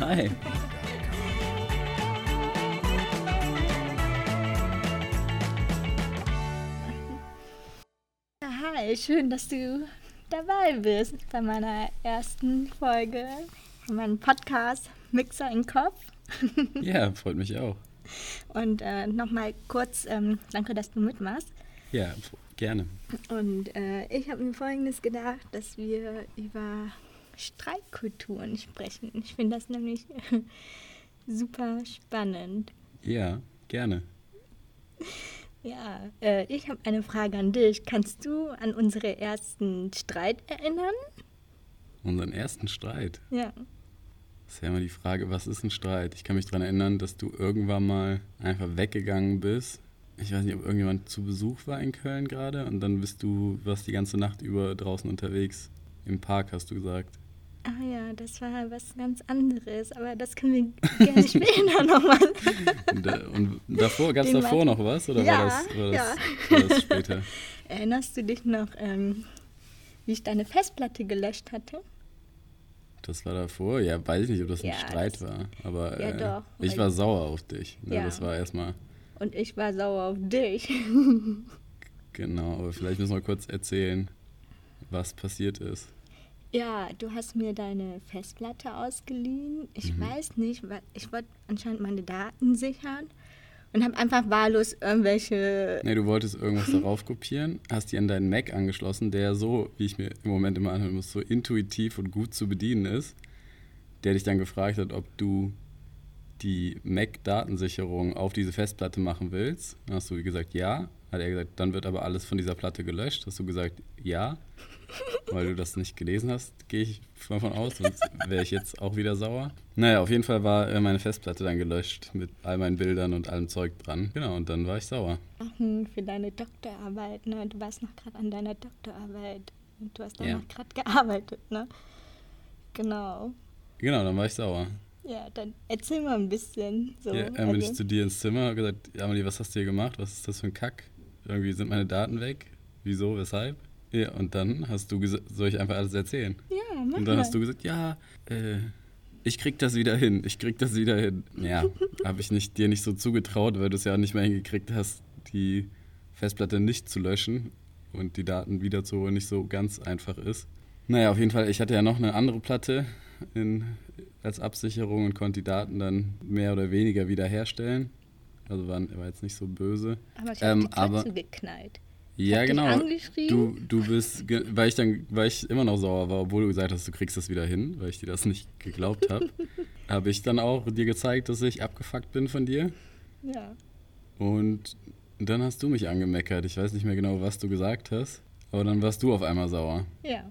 Hi. Hi, schön, dass du dabei bist bei meiner ersten Folge von meinem Podcast Mixer im Kopf. Ja, freut mich auch. Und äh, nochmal kurz, ähm, danke, dass du mitmachst. Ja, gerne. Und äh, ich habe mir Folgendes gedacht, dass wir über Streitkulturen sprechen. Ich finde das nämlich super spannend. Ja, gerne. Ja, äh, ich habe eine Frage an dich. Kannst du an unsere ersten Streit erinnern? Unseren ersten Streit. Ja. Das ist ja immer die Frage, was ist ein Streit? Ich kann mich daran erinnern, dass du irgendwann mal einfach weggegangen bist. Ich weiß nicht, ob irgendjemand zu Besuch war in Köln gerade und dann bist du, warst die ganze Nacht über draußen unterwegs. Im Park hast du gesagt. Ah ja, das war was ganz anderes, aber das können wir gerne später nochmal. Und, äh, und davor, gab es davor noch was oder Ja, war, das, war, das, ja. war das später? Erinnerst du dich noch, ähm, wie ich deine Festplatte gelöscht hatte? Das war davor? Ja, weiß ich nicht, ob das ein Ja, Streit das- war. Aber Ja, äh, doch, ich war sauer auf dich. Ne? Ja. Das war erstmal, Und ich war sauer auf dich. genau, aber vielleicht müssen wir kurz erzählen, was passiert ist. Ja, du hast mir deine Festplatte ausgeliehen. Ich Mhm. weiß nicht, ich wollte anscheinend meine Daten sichern und habe einfach wahllos irgendwelche. Nee, du wolltest irgendwas darauf kopieren, hast die an deinen Mac angeschlossen, der so, wie ich mir im Moment immer anhören muss, so intuitiv und gut zu bedienen ist, der dich dann gefragt hat, ob du die Mac-Datensicherung auf diese Festplatte machen willst. Dann hast du gesagt, ja. Hat er gesagt, dann wird aber alles von dieser Platte gelöscht. Hast du gesagt, ja. Weil du das nicht gelesen hast, gehe ich mal von aus, sonst wäre ich jetzt auch wieder sauer. Naja, auf jeden Fall war äh, meine Festplatte dann gelöscht mit all meinen Bildern und allem Zeug dran. Genau, und dann war ich sauer. Machen für deine Doktorarbeit, ne? Du warst noch gerade an deiner Doktorarbeit. Und du hast Ja. danach gerade gearbeitet, ne? Genau. Genau, dann war ich sauer. Ja, dann erzähl mal ein bisschen. So, ja, dann bin ich zu dir ins Zimmer und gesagt, Amelie, was hast du hier gemacht? Was ist das für ein Kack? Irgendwie sind meine Daten weg. Wieso, weshalb? Ja, und dann hast du gesagt, soll ich einfach alles erzählen? ja, mach Und dann mal. hast du gesagt, ja, äh, ich krieg das wieder hin, ich krieg das wieder hin. Ja, habe ich nicht, dir nicht so zugetraut, weil du es ja nicht mehr hingekriegt hast, die Festplatte nicht zu löschen und die Daten wiederzuholen nicht so ganz einfach ist. Naja, auf jeden Fall, ich hatte ja noch eine andere Platte in, als Absicherung und konnte die Daten dann mehr oder weniger wiederherstellen. Also war, war jetzt nicht so böse. aber ich habe ähm, die aber- geknallt. Ja, hab genau. Du, du bist, weil ich dann, weil ich immer noch sauer war, obwohl du gesagt hast, du kriegst das wieder hin, weil ich dir das nicht geglaubt habe, habe ich dann auch dir gezeigt, dass ich abgefuckt bin von dir. Ja. Und dann hast du mich angemeckert. Ich weiß nicht mehr genau, was du gesagt hast, aber dann warst du auf einmal sauer. Ja.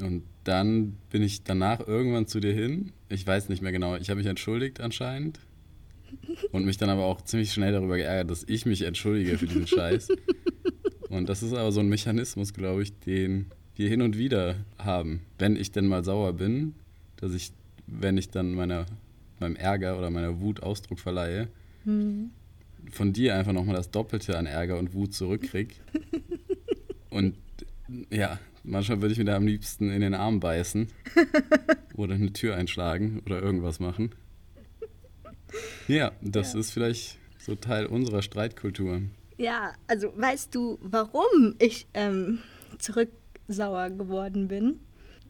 Und dann bin ich danach irgendwann zu dir hin. Ich weiß nicht mehr genau. Ich habe mich entschuldigt anscheinend. Und mich dann aber auch ziemlich schnell darüber geärgert, dass ich mich entschuldige für diesen Scheiß. Und das ist aber so ein Mechanismus, glaube ich, den wir hin und wieder haben. Wenn ich denn mal sauer bin, dass ich, wenn ich dann meiner, meinem Ärger oder meiner Wut Ausdruck verleihe, Hm. von dir einfach nochmal das Doppelte an Ärger und Wut zurückkrieg. und ja, manchmal würde ich mir da am liebsten in den Arm beißen oder eine Tür einschlagen oder irgendwas machen. Ja, das Ja. ist vielleicht so Teil unserer Streitkultur. Ja, also weißt du, warum ich ähm, zurücksauer geworden bin?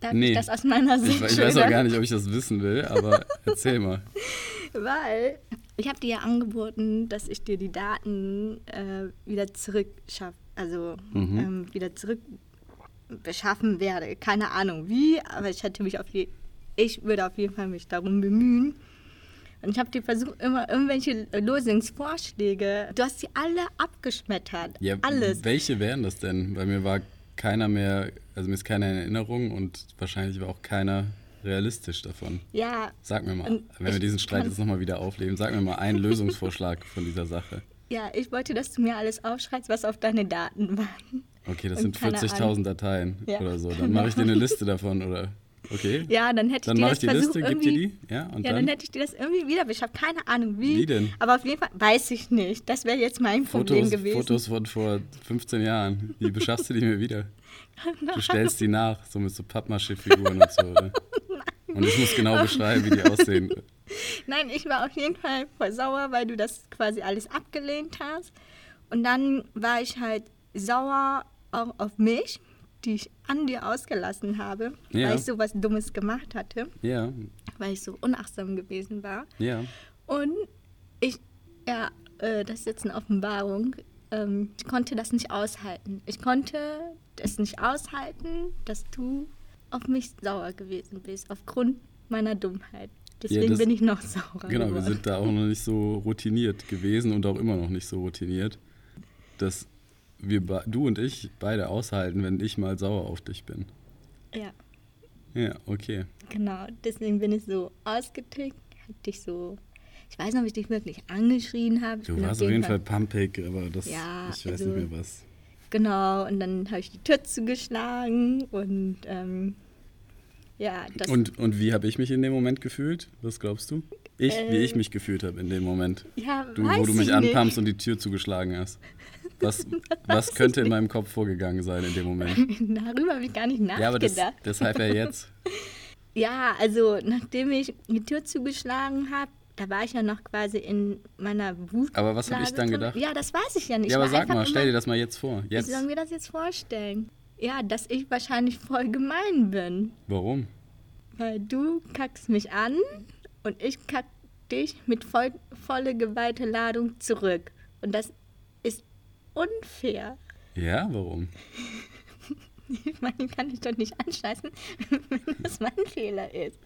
Darf Nee. ich das aus meiner Sicht Ich, ich weiß auch gar nicht, ob ich das wissen will, aber erzähl mal. Weil ich habe dir ja angeboten, dass ich dir die Daten äh, wieder zurückschaffe, also Mhm. ähm, wieder zurück beschaffen werde. Keine Ahnung wie, aber ich hätte mich auf je ich würde auf jeden Fall mich darum bemühen. Und ich habe dir versucht, immer irgendwelche Lösungsvorschläge. Du hast sie alle abgeschmettert. Ja, Alles. welche wären das denn? Bei mir war keiner mehr, also mir ist keiner in Erinnerung und wahrscheinlich war auch keiner realistisch davon. Ja, Sag mir mal, wenn wir diesen Streit jetzt nochmal wieder aufleben, sag mir mal einen Lösungsvorschlag von dieser Sache. ja, ich wollte, dass du mir alles aufschreibst, was auf deine Daten waren. Okay, das Und sind keine 40.000 Dateien Ja, oder so. Dann mache ich dir eine Liste davon, oder? Okay. Ja, dann hätte ich Dann dir das ich die versucht, Liste, gib dir irgendwie die. Ja, und ja, dann, dann hätte ich dir das irgendwie wieder beschafft. Keine Ahnung wie. Wie denn? Aber auf jeden Fall weiß ich nicht. Das wäre jetzt mein Problem Fotos, gewesen. Fotos von vor 15 Jahren. Wie beschaffst du die mir wieder? Du stellst die nach, so mit so Pappmaché-Figuren und so, oder? Und ich muss genau beschreiben, wie die aussehen. Nein, ich war auf jeden Fall voll sauer, weil du das quasi alles abgelehnt hast. Und dann war ich halt sauer auch auf mich, die ich an dir ausgelassen habe, Ja. weil ich so was Dummes gemacht hatte, Ja, weil ich so unachtsam gewesen war. ja. Und ich, ja, äh, das ist jetzt eine Offenbarung. Ähm, ich konnte das nicht aushalten. Ich konnte es nicht aushalten, dass du auf mich sauer gewesen bist, aufgrund meiner Dummheit. Deswegen das- bin ich noch saurer. Genau, wir geworden. sind da auch noch nicht so routiniert gewesen und auch immer noch nicht so routiniert, dass wir, du und ich, beide aushalten, wenn ich mal sauer auf dich bin. Ja, Ja, okay. genau. Deswegen bin ich so ausgetickt, hab dich so. Ich weiß noch, ob ich dich wirklich angeschrien habe. Du warst auf jeden Fall pumpig, aber das, Ja, ich weiß also- nicht mehr was. Genau, und dann habe ich die Tür zugeschlagen und ähm, ja, das. Und, und wie habe ich mich in dem Moment gefühlt? Was glaubst du? Ich, wie Äh, ich mich gefühlt habe in dem Moment. ja, Du, weiß wo du mich anpamst und die Tür zugeschlagen hast. Was, was könnte in meinem Kopf vorgegangen sein in dem Moment? Darüber habe ich gar nicht nachgedacht. Ja, aber das, deshalb ja jetzt. Ja, also nachdem ich die Tür zugeschlagen habe, da war ich ja noch quasi in meiner Wut. Aber was habe ich dann gedacht? Ja, das weiß ich ja nicht. Ja, aber sag mal, stell dir das mal jetzt vor. Wie Jetzt. sollen wir das jetzt vorstellen? Ja, dass ich wahrscheinlich voll gemein bin. Warum? Weil du kackst mich an und ich kack dich mit voll, volle geweihte Ladung zurück. Und das unfair. Ja, warum? Ich meine, ich kann dich doch nicht anscheißen, wenn das mein Fehler ist.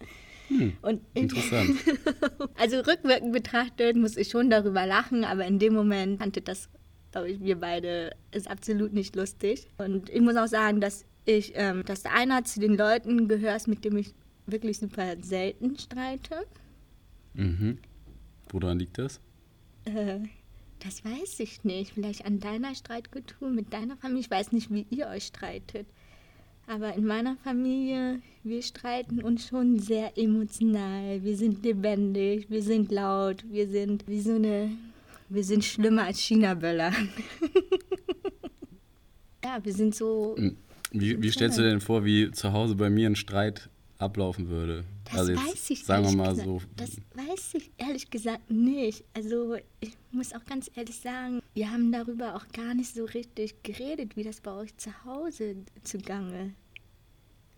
und ich, Interessant. also rückwirkend betrachtet muss ich schon darüber lachen, aber in dem Moment fand ich das, glaube ich, wir beide ist absolut nicht lustig. Und ich muss auch sagen, dass ich, ähm, dass einer zu den Leuten gehörst, mit dem ich wirklich super selten streite. Mhm. Woran liegt das? Äh, das weiß ich nicht. Vielleicht an deiner Streitkultur mit deiner Familie. Ich weiß nicht, wie ihr euch streitet. Aber in meiner Familie, wir streiten uns schon sehr emotional. Wir sind lebendig, wir sind laut, wir sind wie so eine. Wir sind schlimmer als China-Böller. ja, wir sind so. Hm. Wie, wie stellst du dir denn vor, wie zu Hause bei mir ein Streit ablaufen würde? Das also jetzt, weiß ich sagen wir ehrlich mal gesagt, so. Das weiß ich ehrlich gesagt nicht. Also ich muss auch ganz ehrlich sagen, wir haben darüber auch gar nicht so richtig geredet, wie das bei euch zu Hause zugange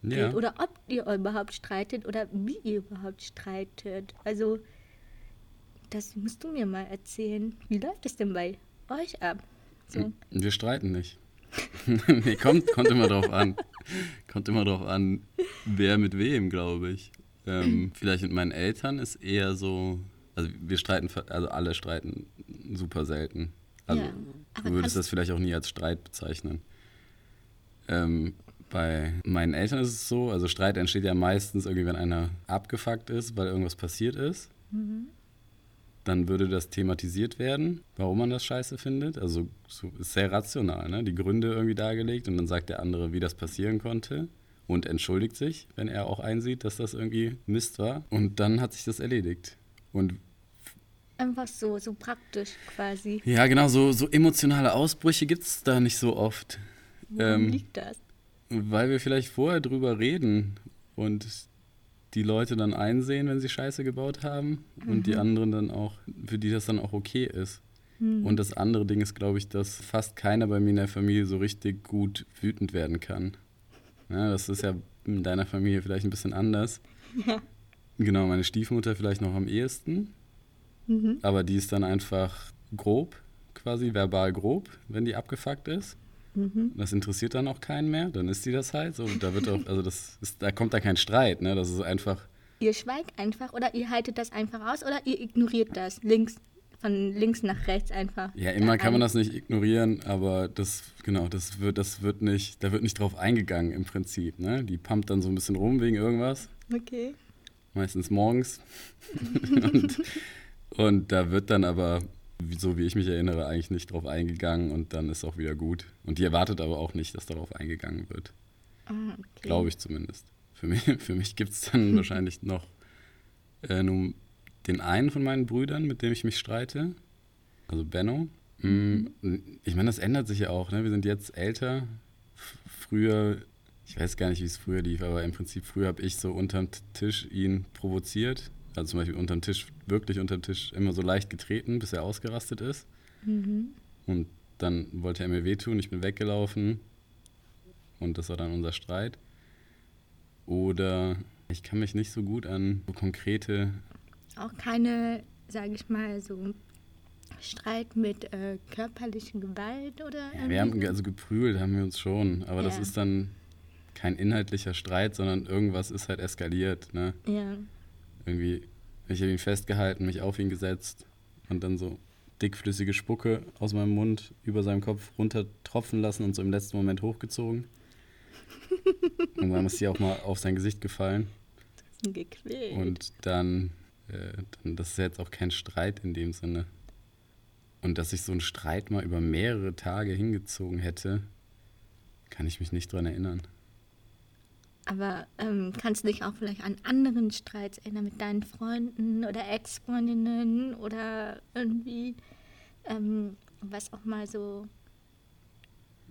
Ja. geht. Oder ob ihr überhaupt streitet oder wie ihr überhaupt streitet. Also das musst du mir mal erzählen. Wie läuft es denn bei euch ab? So. Wir streiten nicht. nee, kommt, kommt immer drauf an. Kommt immer drauf an, wer mit wem, glaube ich. Ähm, vielleicht mit meinen Eltern ist eher so, also wir streiten, also alle streiten super selten. Also Ja, du würdest das vielleicht auch nie als Streit bezeichnen. Ähm, bei meinen Eltern ist es so, also Streit entsteht ja meistens irgendwie, wenn einer abgefuckt ist, weil irgendwas passiert ist. Dann würde das thematisiert werden, warum man das scheiße findet. Also so, ist sehr rational, ne? die Gründe irgendwie dargelegt und dann sagt der andere, wie das passieren konnte und entschuldigt sich, wenn er auch einsieht, dass das irgendwie Mist war. Und dann hat sich das erledigt. Und Einfach so, so praktisch quasi. ja, genau, so, so emotionale Ausbrüche gibt es da nicht so oft. Woran Ähm, liegt das? Weil wir vielleicht vorher drüber reden und die Leute dann einsehen, wenn sie Scheiße gebaut haben und die anderen dann auch, für die das dann auch okay ist. Und das andere Ding ist, glaube ich, dass fast keiner bei mir in der Familie so richtig gut wütend werden kann. Ja, das ist ja in deiner Familie vielleicht ein bisschen anders. Ja. Genau, meine Stiefmutter vielleicht noch am ehesten, Mhm. aber die ist dann einfach grob, quasi verbal grob, wenn die abgefuckt ist. Mhm. Das interessiert dann auch keinen mehr, dann ist die das halt. So, da wird auch, also das ist, da kommt da kein Streit, ne? Das ist einfach, Ihr schweigt einfach oder ihr haltet das einfach aus oder ihr ignoriert das links von links nach rechts einfach. ja, immer kann man An- das nicht ignorieren, aber das, genau, das wird, das wird nicht, da wird nicht drauf eingegangen im Prinzip, ne? Die pumpt dann so ein bisschen rum wegen irgendwas, Okay. meistens morgens. und, und da wird dann aber, so wie ich mich erinnere, eigentlich nicht drauf eingegangen und dann ist auch wieder gut. Und die erwartet aber auch nicht, dass darauf eingegangen wird. Ah, okay. Glaube ich zumindest. Für mich, für mich gibt es dann wahrscheinlich noch äh, nur den einen von meinen Brüdern, mit dem ich mich streite. Also Benno. Mm, Ich meine, das ändert sich ja auch. Ne? Wir sind jetzt älter. Früher ich weiß gar nicht, wie es früher lief, aber im Prinzip früher habe ich so unterm Tisch ihn provoziert. Also zum Beispiel unterm Tisch, wirklich unterm Tisch, immer so leicht getreten, bis er ausgerastet ist. Mhm. Und dann wollte er mir wehtun, ich bin weggelaufen. Und das war dann unser Streit. Oder ich kann mich nicht so gut an so konkrete. Auch keine, sage ich mal, so Streit mit äh, körperlicher Gewalt oder Ja, wir haben also geprügelt, haben wir uns schon. Aber das Ja. ist dann kein inhaltlicher Streit, sondern irgendwas ist halt eskaliert. Ne? Ja. Irgendwie, ich habe ihn festgehalten, mich auf ihn gesetzt und dann so dickflüssige Spucke aus meinem Mund über seinem Kopf runter tropfen lassen und so im letzten Moment hochgezogen. und dann ist sie auch mal auf sein Gesicht gefallen. gequält. Und dann, äh, dann, das ist jetzt auch kein Streit in dem Sinne. Und dass ich so einen Streit mal über mehrere Tage hingezogen hätte, kann ich mich nicht dran erinnern. Aber ähm, kannst du dich auch vielleicht an anderen Streits erinnern mit deinen Freunden oder Ex-Freundinnen oder irgendwie, ähm, was auch mal so.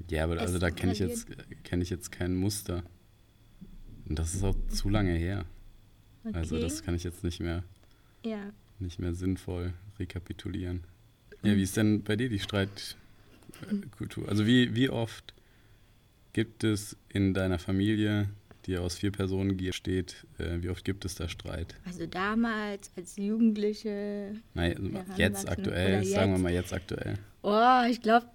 Ja, aber also da kenne ich, jetzt, kenn ich jetzt kein Muster. Und das ist auch zu lange her. Okay. Also das kann ich jetzt nicht mehr, ja. nicht mehr sinnvoll rekapitulieren. Ja, wie ist denn bei dir die Streitkultur? Also wie, wie oft gibt es in deiner Familie, die aus vier Personen besteht, äh, wie oft gibt es da Streit? Also damals als Jugendliche. Nein, also jetzt aktuell, oder sagen wir jetzt? mal jetzt aktuell. Oh, ich glaube,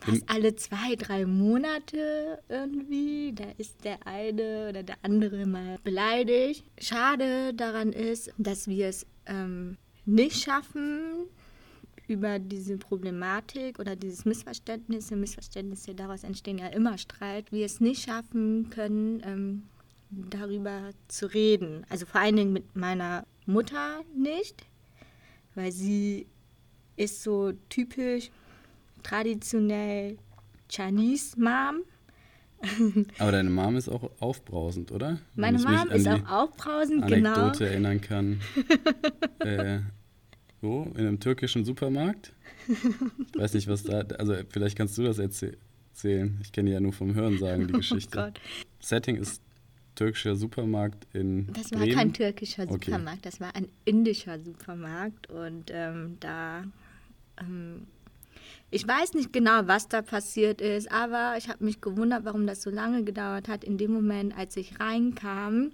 fast alle zwei, drei Monate irgendwie. Da ist der eine oder der andere mal beleidigt. Schade daran ist, dass wir es ähm, nicht schaffen, über diese Problematik oder dieses Missverständnisse, Missverständnisse, daraus entstehen ja immer Streit, wir es nicht schaffen können, ähm, darüber zu reden. Also vor allen Dingen mit meiner Mutter nicht, weil sie ist so typisch traditionell Chinese Mom. Aber deine Mom ist auch aufbrausend, oder? Meine Mom ist auch aufbrausend, genau. Anekdote erinnern kann. äh, wo? In einem türkischen Supermarkt? Ich weiß nicht, was da. Also, vielleicht kannst du das erzäh- erzählen. Ich kenne die ja nur vom Hörensagen, die Geschichte. Oh Gott. Setting ist türkischer Supermarkt in. Das war Bremen. kein türkischer Okay. Supermarkt, das war ein indischer Supermarkt und ähm, da. Ähm, ich weiß nicht genau, was da passiert ist, aber ich habe mich gewundert, warum das so lange gedauert hat. In dem Moment, als ich reinkam,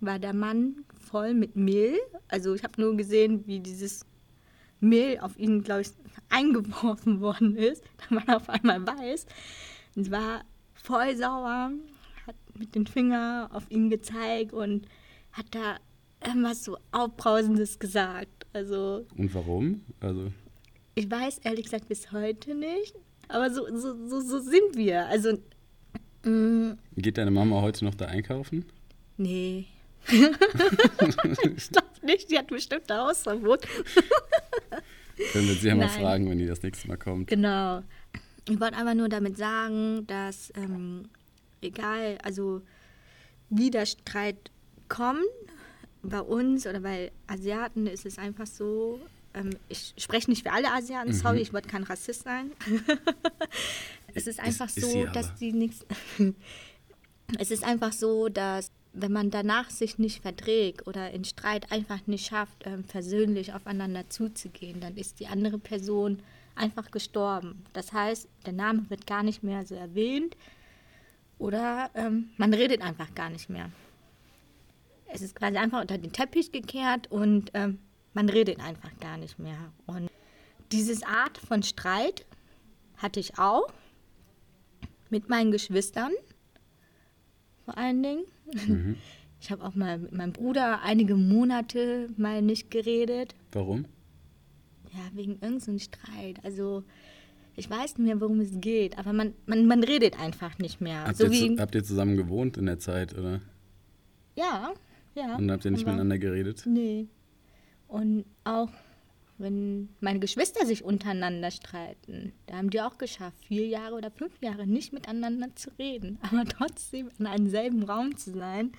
war der Mann voll mit Mehl. Also ich habe nur gesehen, wie dieses Mehl auf ihn, glaube ich, eingeworfen worden ist. War er auf einmal weiß. Und war voll sauer, hat mit dem Finger auf ihn gezeigt und hat da irgendwas so Aufbrausendes gesagt. Also Und warum? Also, ich weiß ehrlich gesagt bis heute nicht, aber so, so, so, so sind wir. Also, mm, geht deine Mama heute noch da einkaufen? nee. ich glaube nicht, die hat bestimmt ein Hausverbot. Können wir sie ja mal Nein. fragen, wenn die das nächste Mal kommt. Genau. Ich wollte einfach nur damit sagen, dass ähm, egal, also wie der Streit kommt, bei uns oder bei Asiaten ist es einfach so, ähm, ich spreche nicht für alle Asiaten, Mhm. sorry, ich wollte kein Rassist sein. es ist einfach ist so, sie dass die nichts. es ist einfach so, dass wenn man danach sich nicht verträgt oder in Streit einfach nicht schafft, ähm, versöhnlich aufeinander zuzugehen, dann ist die andere Person einfach gestorben. Das heißt, der Name wird gar nicht mehr so erwähnt oder ähm, man redet einfach gar nicht mehr. Es ist quasi einfach unter den Teppich gekehrt und ähm, man redet einfach gar nicht mehr. Und dieses Art von Streit hatte ich auch mit meinen Geschwistern, vor allen Dingen. Mhm. Ich habe auch mal mit meinem Bruder einige Monate mal nicht geredet. Warum? Ja, wegen irgendeinem Streit. Also ich weiß nicht mehr, worum es geht, aber man, man, man redet einfach nicht mehr. Habt, so ihr, habt ihr zusammen gewohnt in der Zeit, oder? ja, ja. Und habt ihr nicht miteinander geredet? Nee. Und auch wenn meine Geschwister sich untereinander streiten, da haben die auch geschafft, vier Jahre oder fünf Jahre nicht miteinander zu reden, aber trotzdem in einem selben Raum zu sein.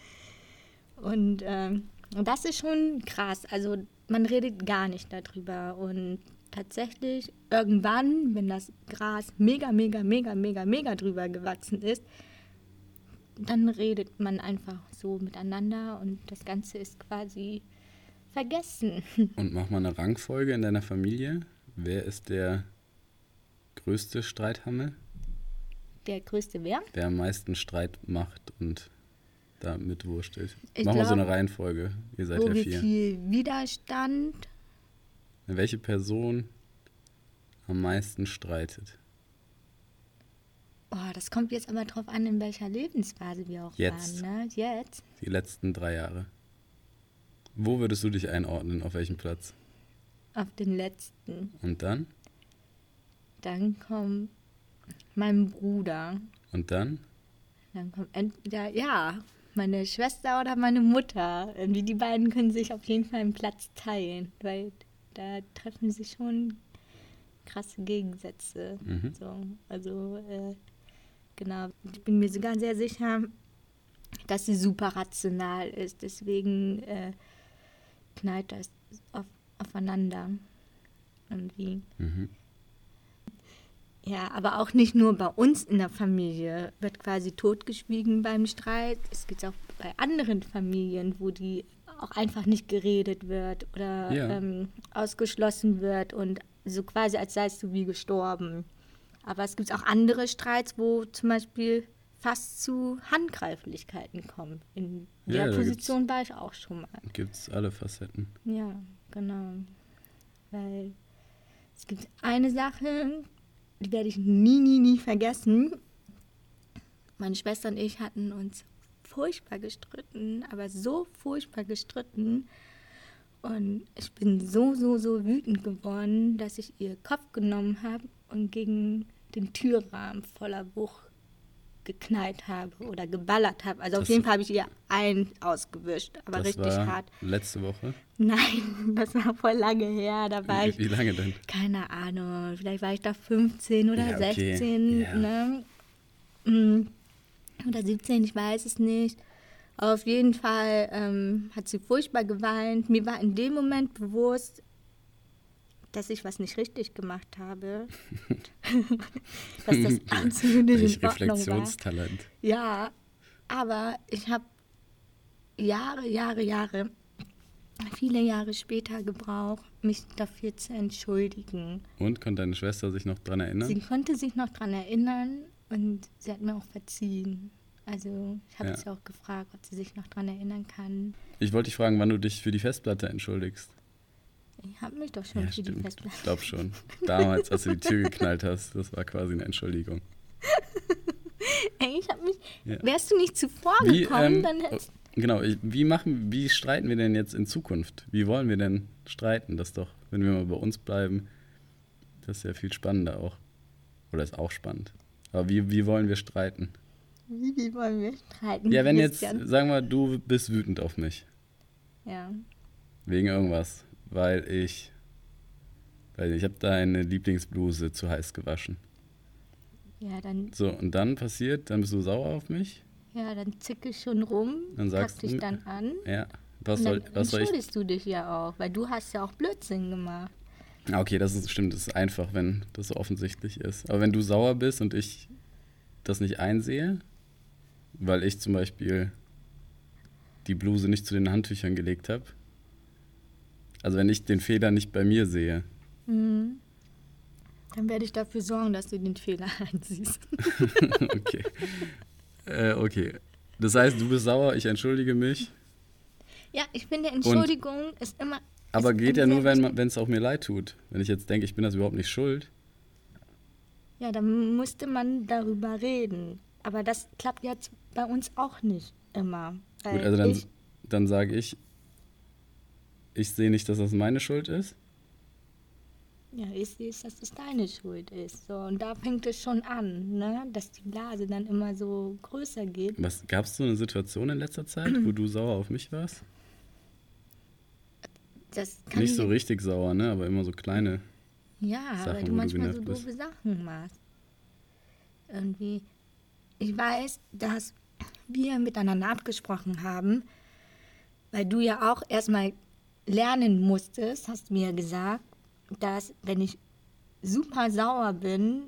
Und ähm, das ist schon krass. Also man redet gar nicht darüber. Und tatsächlich irgendwann, wenn das Gras mega, mega, mega, mega, mega drüber gewachsen ist, dann redet man einfach so miteinander und das Ganze ist quasi vergessen. Und mach mal eine Rangfolge in deiner Familie. Wer ist der größte Streithammel? Der größte wer? Wer am meisten Streit macht und da mitwurstelt. Ich Mach mal so glaub, eine Reihenfolge. Ihr seid ja wir vier. viel Widerstand. Welche Person am meisten streitet? Oh, das kommt jetzt aber drauf an, in welcher Lebensphase wir auch Jetzt. waren. Ne? Jetzt. Die letzten drei Jahre. Wo würdest du dich einordnen? Auf welchem Platz? Auf den letzten. Und dann? Dann kommt mein Bruder. Und dann? Dann kommt entweder, ja, meine Schwester oder meine Mutter. Irgendwie die beiden können sich auf jeden Fall einen Platz teilen, weil da treffen sich schon krasse Gegensätze. Mhm. So, also, äh, genau. Ich bin mir sogar sehr sicher, dass sie super rational ist. Deswegen äh, knallt das auf, aufeinander. Irgendwie. Mhm. Ja, aber auch nicht nur bei uns in der Familie wird quasi totgeschwiegen beim Streit. Es gibt auch bei anderen Familien, wo die auch einfach nicht geredet wird oder Ja. ähm, ausgeschlossen wird und so quasi als seist du wie gestorben. Aber es gibt auch andere Streits, wo zum Beispiel fast zu Handgreiflichkeiten kommen. In Ja, der Position war ich auch schon mal. Gibt's alle Facetten. Ja, genau. Weil es gibt eine Sache, die werde ich nie, nie, nie vergessen. Meine Schwester und ich hatten uns furchtbar gestritten, aber so furchtbar gestritten. Und ich bin so, so, so wütend geworden, dass ich ihr Kopf genommen habe und gegen den Türrahmen voller Wucht geknallt habe oder geballert habe. Also auf Das- jeden Fall habe ich ihr einen ausgewischt, aber richtig hart. letzte Woche. Nein, das war voll lange her. Da war Wie, ich, wie lange denn? keine Ahnung, vielleicht war ich da 15 oder Ja, okay. 16, Ja. ne? Mm, Oder 17, ich weiß es nicht. Auf jeden Fall ähm, hat sie furchtbar geweint. Mir war in dem Moment bewusst, dass ich was nicht richtig gemacht habe. dass das absolut nicht in Ordnung war. Reflexionstalent. Ja, aber ich habe Jahre, Jahre, Jahre, viele Jahre später gebraucht, mich dafür zu entschuldigen. Und konnte deine Schwester sich noch dran erinnern? Sie konnte sich noch daran erinnern und sie hat mir auch verziehen. Also ich habe Ja. sie auch gefragt, ob sie sich noch daran erinnern kann. Ich wollte dich fragen, wann du dich für die Festplatte entschuldigst. Ich habe mich doch schon ja, für die stimmt. Festplatte. Ich glaube schon. Damals, als du die Tür geknallt hast, das war quasi eine Entschuldigung. Ey, ich habe mich. Ja. Wärst du nicht zuvor Wie, gekommen, ähm, dann hättest genau, ich, wie machen, wie streiten wir denn jetzt in Zukunft? Wie wollen wir denn streiten? Das doch, wenn wir mal bei uns bleiben, das ist ja viel spannender auch. Oder ist auch spannend. Aber wie, wie wollen wir streiten? wie, wie wollen wir streiten? Ja, wenn jetzt, sagen wir, du bist wütend auf mich. Ja. Wegen irgendwas. Weil ich, weil ich habe deine Lieblingsbluse zu heiß gewaschen. Ja, dann So, und dann passiert, dann bist du sauer auf mich. Ja, dann zicke ich schon rum, Dann sagst pack dich dann an. Ja. Was soll, dann was soll ich du dich ja auch, weil du hast ja auch Blödsinn gemacht. Ah, Okay, das ist stimmt, das ist einfach, wenn das so offensichtlich ist. Aber wenn du sauer bist und ich das nicht einsehe, weil ich zum Beispiel die Bluse nicht zu den Handtüchern gelegt habe, also wenn ich den Fehler nicht bei mir sehe, Mhm. Dann werde ich dafür sorgen, dass du den Fehler einsiehst. okay. äh, okay. Das heißt, du bist sauer, ich entschuldige mich, ja, ich finde, Entschuldigung ist immer. aber ist geht ja nur, wenn es auch mir leid tut. Wenn ich jetzt denke, ich bin das überhaupt nicht schuld. Ja, dann musste man darüber reden. Aber das klappt jetzt bei uns auch nicht immer. Gut, also dann, dann sage ich, ich sehe nicht, dass das meine Schuld ist. ja, ich sehe, dass das deine Schuld ist. So, und da fängt es schon an, ne? dass die Blase dann immer so größer geht. Was gab es so eine Situation in letzter Zeit, wo du sauer auf mich warst? Das kann Nicht ich so richtig sauer, ne? Aber immer so kleine. Ja, Sachen, weil du du manchmal so genervt doofe Sachen machst. Irgendwie. Ich weiß, dass wir miteinander abgesprochen haben, weil du ja auch erstmal lernen musstest, hast du mir gesagt, dass wenn ich super sauer bin,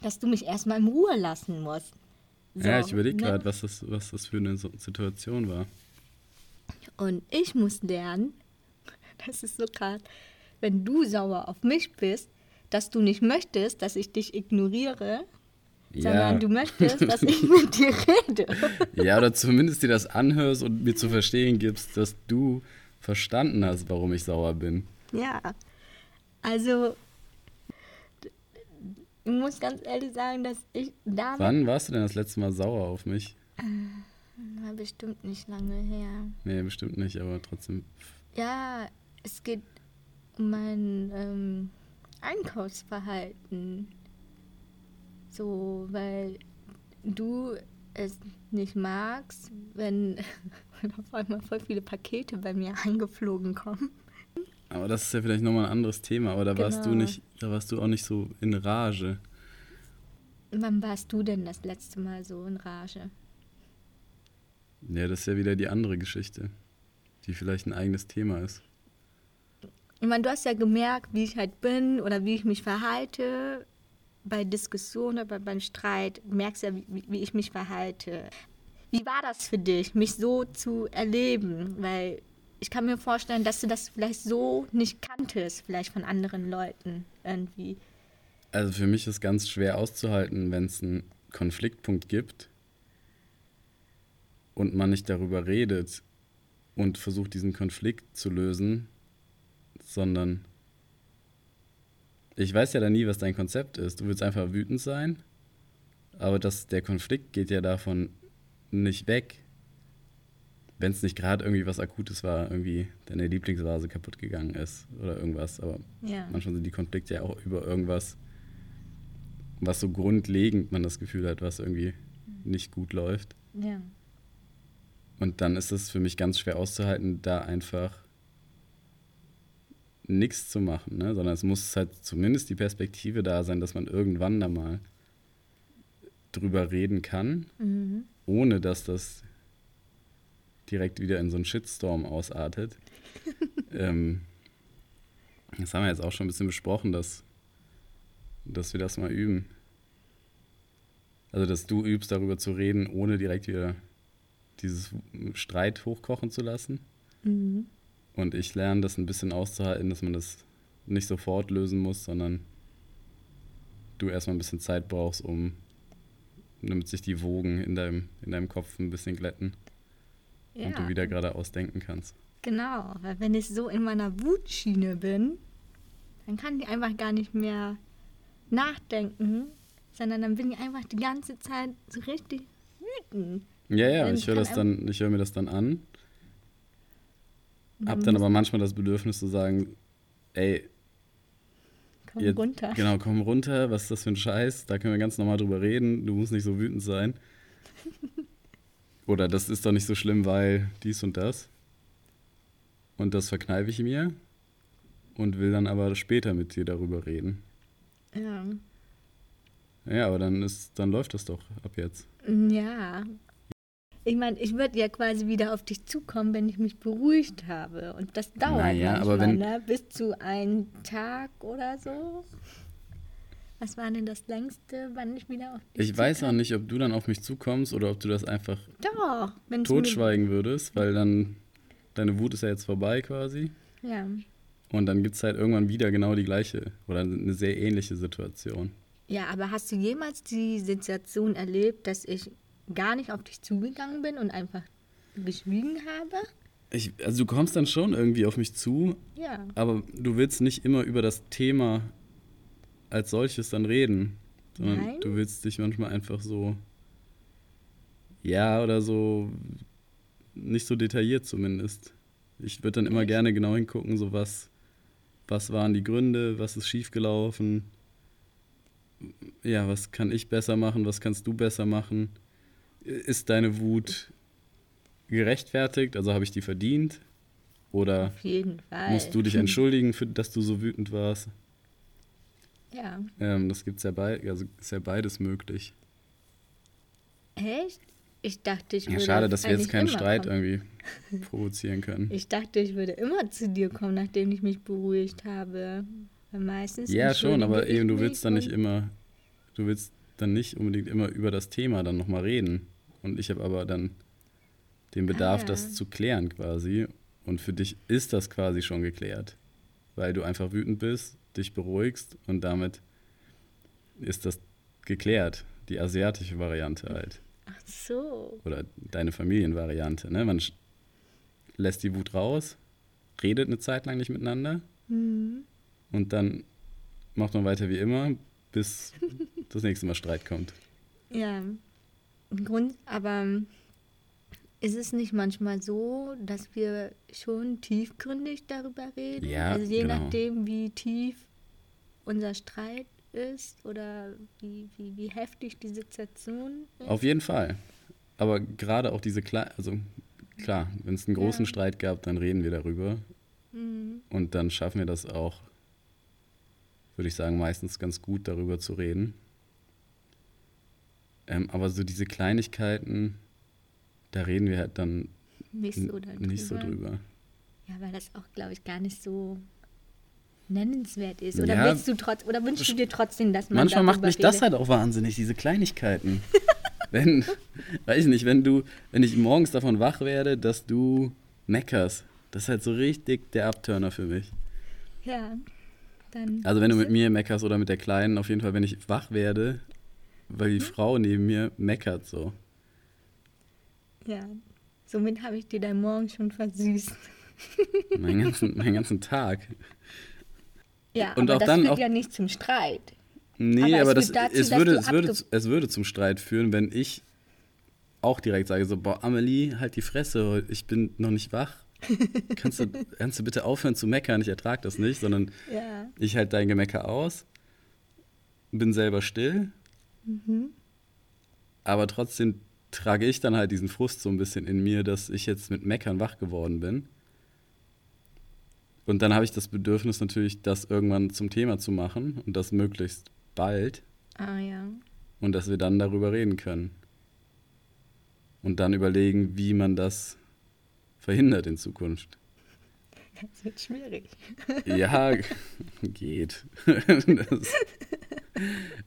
dass du mich erstmal in Ruhe lassen musst. So, ja, ich überlege ne? gerade, was das, was das für eine Situation war. Und ich muss lernen, das ist so krass, wenn du sauer auf mich bist, dass du nicht möchtest, dass ich dich ignoriere, sondern du möchtest, dass ich mit dir rede. ja, oder zumindest dir das anhörst und mir zu verstehen gibst, dass du verstanden hast, warum ich sauer bin. Ja, also ich muss ganz ehrlich sagen, dass ich damals Wann warst du denn das letzte Mal sauer auf mich? war bestimmt nicht lange her. Nee, bestimmt nicht, aber trotzdem. Ja, es geht um mein ähm, Einkaufsverhalten. So, weil du es nicht magst, wenn, wenn auf einmal voll viele Pakete bei mir eingeflogen kommen. Aber das ist ja vielleicht nochmal ein anderes Thema, aber da warst du Genau. nicht, da warst du auch nicht so in Rage. Wann warst du denn das letzte Mal so in Rage? Ja, das ist ja wieder die andere Geschichte, die vielleicht ein eigenes Thema ist. Ich meine, du hast ja gemerkt, wie ich halt bin oder wie ich mich verhalte bei Diskussionen oder beim Streit. Du merkst ja, wie, wie ich mich verhalte. Wie war das für dich, mich so zu erleben? Weil ich kann mir vorstellen, dass du das vielleicht so nicht kanntest, vielleicht von anderen Leuten irgendwie. Also für mich ist ganz schwer auszuhalten, wenn es einen Konfliktpunkt gibt und man nicht darüber redet und versucht, diesen Konflikt zu lösen, sondern ich weiß ja dann nie, was dein Konzept ist. Du willst einfach wütend sein, aber das, der Konflikt geht ja davon nicht weg, wenn es nicht gerade irgendwie was Akutes war, irgendwie deine Lieblingsvase kaputt gegangen ist oder irgendwas. Aber Ja. manchmal sind die Konflikte ja auch über irgendwas, was so grundlegend man das Gefühl hat, was irgendwie nicht gut läuft. Ja. Und dann ist es für mich ganz schwer auszuhalten, da einfach nichts zu machen, ne? sondern es muss halt zumindest die Perspektive da sein, dass man irgendwann da mal drüber reden kann, Mhm. ohne dass das direkt wieder in so einen Shitstorm ausartet. ähm, das haben wir jetzt auch schon ein bisschen besprochen, dass, dass wir das mal üben. Also, dass du übst, darüber zu reden, ohne direkt wieder dieses Streit hochkochen zu lassen. Mhm. Und ich lerne das ein bisschen auszuhalten, dass man das nicht sofort lösen muss, sondern du erstmal ein bisschen Zeit brauchst, um damit sich die Wogen in deinem, in deinem Kopf ein bisschen glätten ja. und du wieder geradeaus denken kannst. Genau, weil wenn ich so in meiner Wutschiene bin, dann kann ich einfach gar nicht mehr nachdenken, sondern dann bin ich einfach die ganze Zeit so richtig wütend. Ja, ja, Dann ich höre kann das dann, ich höre mir das dann an, Hab dann aber manchmal das Bedürfnis zu sagen, ey, Komm jetzt, runter. genau, komm runter, was ist das für ein Scheiß? Da können wir ganz normal drüber reden, du musst nicht so wütend sein. Oder das ist doch nicht so schlimm, weil dies und das. Und das verkneife ich mir und will dann aber später mit dir darüber reden. Ja. Ja, aber dann ist, dann läuft das doch ab jetzt. ja. Ich meine, ich würde ja quasi wieder auf dich zukommen, wenn ich mich beruhigt habe. Und das dauert Naja, manchmal, aber wenn- ne? bis zu einem Tag oder so. Was war denn das längste, wann ich wieder auf dich Ich weiß auch nicht, ob du dann auf mich zukommst oder ob du das einfach Doch, totschweigen würdest, weil dann deine Wut ist ja jetzt vorbei quasi. Ja. Und dann gibt es halt irgendwann wieder genau die gleiche oder eine sehr ähnliche Situation. Ja, aber hast du jemals die Situation erlebt, dass ich gar nicht auf dich zugegangen bin und einfach geschwiegen habe? Ich, also du kommst dann schon irgendwie auf mich zu, Ja. aber du willst nicht immer über das Thema als solches dann reden, sondern Nein? du willst dich manchmal einfach so, ja, oder so, nicht so detailliert zumindest. Ich würde dann immer Echt? gerne genau hingucken, so was, was waren die Gründe, was ist schiefgelaufen, ja, was kann ich besser machen, was kannst du besser machen, ist deine Wut gerechtfertigt, also habe ich die verdient oder Auf jeden Fall. musst du dich entschuldigen, für, dass du so wütend warst. Ja. Ähm, das gibt's ja bei, also ist ja beides möglich. Echt? Ich dachte, ich Ja, würde. schade, dass wir jetzt keinen Streit kommen. irgendwie provozieren können. Ich dachte, ich würde immer zu dir kommen, nachdem ich mich beruhigt habe. Weil meistens. Ja, schon, aber eben, du willst dann nicht immer, du willst dann nicht unbedingt immer über das Thema dann nochmal reden. Und ich habe aber dann den Bedarf, Ah. das zu klären quasi. Und für dich ist das quasi schon geklärt, weil du einfach wütend bist, dich beruhigst und damit ist das geklärt. Die asiatische Variante halt. Ach so. Oder deine Familienvariante. Ne? Man lässt die Wut raus, redet eine Zeit lang nicht miteinander Mhm. und dann macht man weiter wie immer, bis das nächste Mal Streit kommt. Ja, Grund, aber ist es nicht manchmal so, dass wir schon tiefgründig darüber reden? Ja, also je genau. nachdem, wie tief unser Streit ist oder wie, wie, wie heftig die Situation ist. Auf jeden Fall. Aber gerade auch diese kleinen, also klar, wenn es einen großen Ja. Streit gab, dann reden wir darüber. Mhm. Und dann schaffen wir das auch, würde ich sagen, meistens ganz gut darüber zu reden. Ähm, aber so diese Kleinigkeiten, da reden wir halt dann Nicht so nicht so drüber. Ja, weil das auch, glaube ich, gar nicht so nennenswert ist. Oder Ja. willst du trotz oder wünschst du dir trotzdem, dass man Manchmal macht mich das redet? halt auch wahnsinnig, diese Kleinigkeiten. wenn, weiß ich nicht, wenn du, wenn ich morgens davon wach werde, dass du meckerst, das ist halt so richtig der Abturner für mich. Ja, dann. Also wenn du mit mir meckerst oder mit der Kleinen, auf jeden Fall, wenn ich wach werde, weil die Frau neben mir meckert so. Ja, somit habe ich dir dein Morgen schon versüßt. Meinen ganzen, meinen ganzen Tag. Ja, Und aber auch das dann führt auch- ja nicht zum Streit. Nee, Aber aber, es das, dazu, es, würde, es, würde, es würde zum Streit führen, wenn ich auch direkt sage, so, boah, Amelie, halt die Fresse, ich bin noch nicht wach. Kannst du, kannst du bitte aufhören zu meckern? Ich ertrage das nicht, sondern Ja. ich halte dein Gemecker aus, bin selber still, Mhm. aber trotzdem trage ich dann halt diesen Frust so ein bisschen in mir, dass ich jetzt mit Meckern wach geworden bin. Und dann habe ich das Bedürfnis natürlich, das irgendwann zum Thema zu machen und das möglichst bald Ah ja. und dass wir dann darüber reden können. Und dann überlegen, wie man das verhindert in Zukunft. Das wird schwierig. Ja, geht. Das,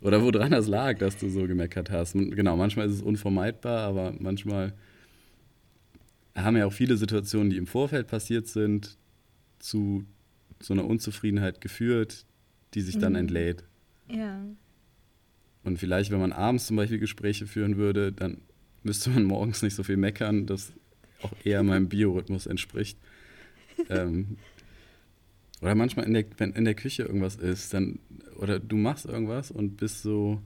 oder woran das lag, dass du so gemeckert hast. Genau, manchmal ist es unvermeidbar, aber manchmal haben ja auch viele Situationen, die im Vorfeld passiert sind, zu so einer Unzufriedenheit geführt, die sich dann Mhm. entlädt. Ja. Und vielleicht, wenn man abends zum Beispiel Gespräche führen würde, dann müsste man morgens nicht so viel meckern, das auch eher meinem Biorhythmus entspricht. ähm, oder manchmal in der, wenn in der Küche irgendwas ist, dann, oder du machst irgendwas und bist so,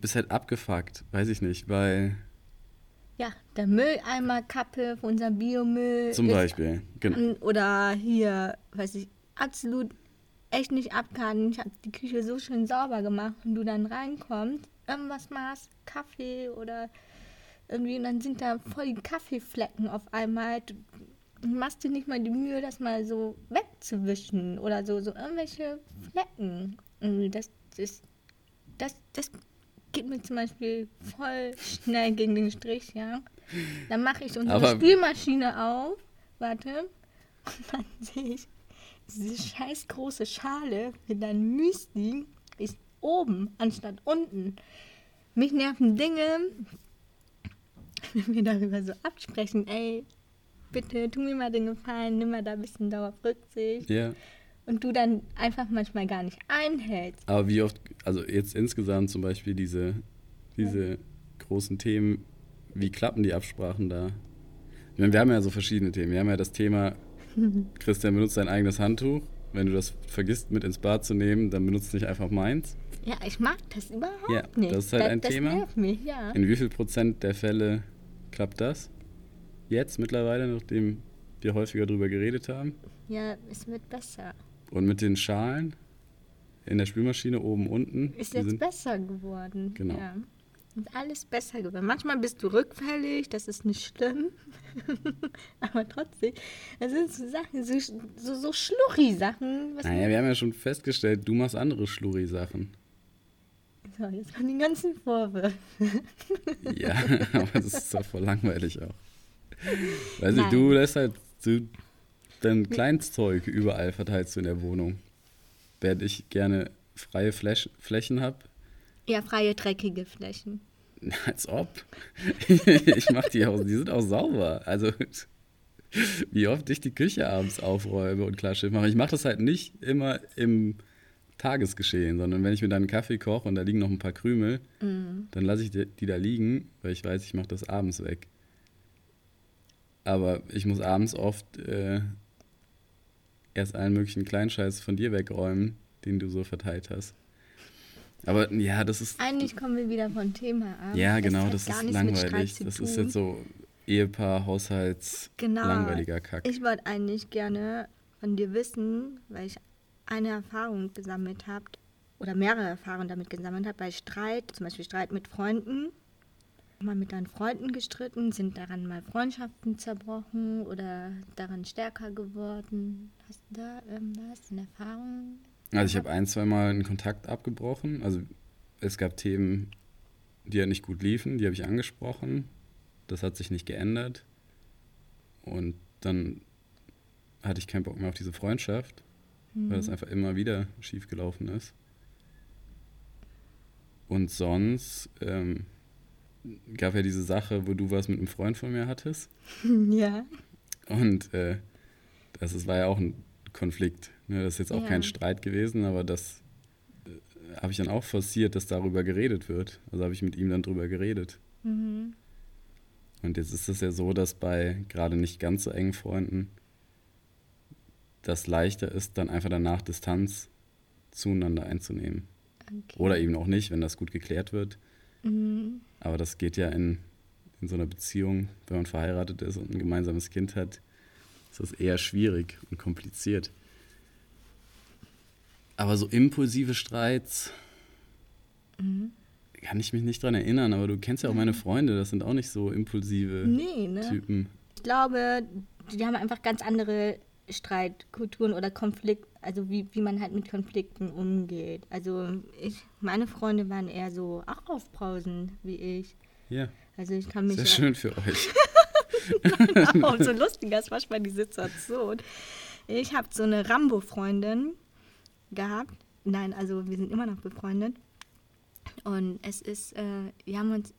bist halt abgefuckt, weiß ich nicht, weil, Ja, der Mülleimer Kappe von unserem Biomüll. zum Beispiel, genau. Oder hier, weiß ich, absolut echt nicht abgehalten. Ich habe die Küche so schön sauber gemacht und du dann reinkommst, irgendwas machst, Kaffee oder irgendwie, und dann sind da voll die Kaffeeflecken auf einmal. Du machst dir nicht mal die Mühe, das mal so wegzuwischen oder so, so irgendwelche Flecken. Das, das, das, das geht mir zum Beispiel voll schnell gegen den Strich, ja. Dann mache ich unsere Aber- Spülmaschine auf, warte, und dann sehe ich, diese scheiß große Schale mit deinem Müsli ist oben anstatt unten. Mich nerven Dinge, wenn wir darüber so absprechen, ey, bitte tu mir mal den Gefallen, nimm mal da ein bisschen darauf Rücksicht. Ja, Und du dann einfach manchmal gar nicht einhältst. aber wie oft, also jetzt insgesamt zum Beispiel diese, diese großen Themen, wie klappen die Absprachen da? Ich meine, wir haben ja so verschiedene Themen. Wir haben ja das Thema, Christian benutzt dein eigenes Handtuch. Wenn du das vergisst, mit ins Bad zu nehmen, dann benutzt nicht einfach meins. Ja, ich mag das überhaupt Ja, nicht. das ist halt ein das Thema. nervt mich, ja. In wie viel Prozent der Fälle klappt das? Jetzt mittlerweile, nachdem wir häufiger darüber geredet haben. Ja, es wird besser. Und mit den Schalen in der Spülmaschine oben, unten. Ist die jetzt besser geworden. Genau. Ja. Ist alles besser geworden. Manchmal bist du rückfällig, das ist nicht schlimm. Aber trotzdem, das sind so Sachen, so, so, so Schlurri-Sachen. Naja, wir haben ja schon festgestellt, du machst andere Schluri-Sachen. So, jetzt kommen die ganzen Vorwürfe. Ja, aber das ist doch voll langweilig auch. Weiß nicht, Nein. du lässt halt du, dein Kleinstzeug überall verteilst du in der Wohnung. Während ich gerne freie Fläch Flächen habe, Ja, freie, dreckige Flächen. Als ob. ich mach die auch, die sind auch sauber. Also, wie oft ich die Küche abends aufräume und klar Schiff mache. Ich mache das halt nicht immer im Tagesgeschehen, sondern wenn ich mir dann einen Kaffee koche und da liegen noch ein paar Krümel, Mhm. dann lasse ich die, die da liegen, weil ich weiß, ich mache das abends weg. Aber ich muss abends oft äh, erst allen möglichen Kleinscheiß von dir wegräumen, den du so verteilt hast. Aber ja, das ist. Eigentlich kommen wir wieder vom Thema ab. Ja, Das genau, das gar ist langweilig. Das ist jetzt so Ehepaar, Haushalts, Genau. langweiliger Kack. Ich wollte eigentlich gerne von dir wissen, weil ich eine Erfahrung gesammelt habe oder mehrere Erfahrungen damit gesammelt habe, bei Streit, zum Beispiel Streit mit Freunden. Mal mit deinen Freunden gestritten, sind daran mal Freundschaften zerbrochen oder daran stärker geworden? Hast du da irgendwas, eine Erfahrung? Also ich habe ein, zwei Mal einen Kontakt abgebrochen. Also es gab Themen, die ja nicht gut liefen, die habe ich angesprochen. Das hat sich nicht geändert. Und dann hatte ich keinen Bock mehr auf diese Freundschaft, weil es einfach immer wieder schief gelaufen ist. Und sonst ähm, gab ja diese Sache, wo du was mit einem Freund von mir hattest. Ja. Und äh, das ist, war ja auch ein Konflikt. Ne? Das ist jetzt auch Ja. kein Streit gewesen, aber das äh, habe ich dann auch forciert, dass darüber geredet wird. Also habe ich mit ihm dann drüber geredet. Mhm. Und jetzt ist es ja so, dass bei gerade nicht ganz so engen Freunden das leichter ist, dann einfach danach Distanz zueinander einzunehmen. Okay. Oder eben auch nicht, wenn das gut geklärt wird. Mhm. Aber das geht ja in, in so einer Beziehung, wenn man verheiratet ist und ein gemeinsames Kind hat, ist das eher schwierig und kompliziert. Aber so impulsive Streits Mhm. kann ich mich nicht dran erinnern, aber du kennst ja auch meine Freunde, das sind auch nicht so impulsive Nee, ne? Typen. Ich glaube, die haben einfach ganz andere Streitkulturen oder Konflikt, also wie, wie man halt mit Konflikten umgeht. Also ich, meine Freunde waren eher so auch aufbrausend wie ich. Ja, Also ich kann mich sehr schön für euch. auch so lustig ist manchmal die Situation. Ich habe so eine Rambo-Freundin gehabt. Nein, also wir sind immer noch befreundet. Und es ist, äh, wir haben uns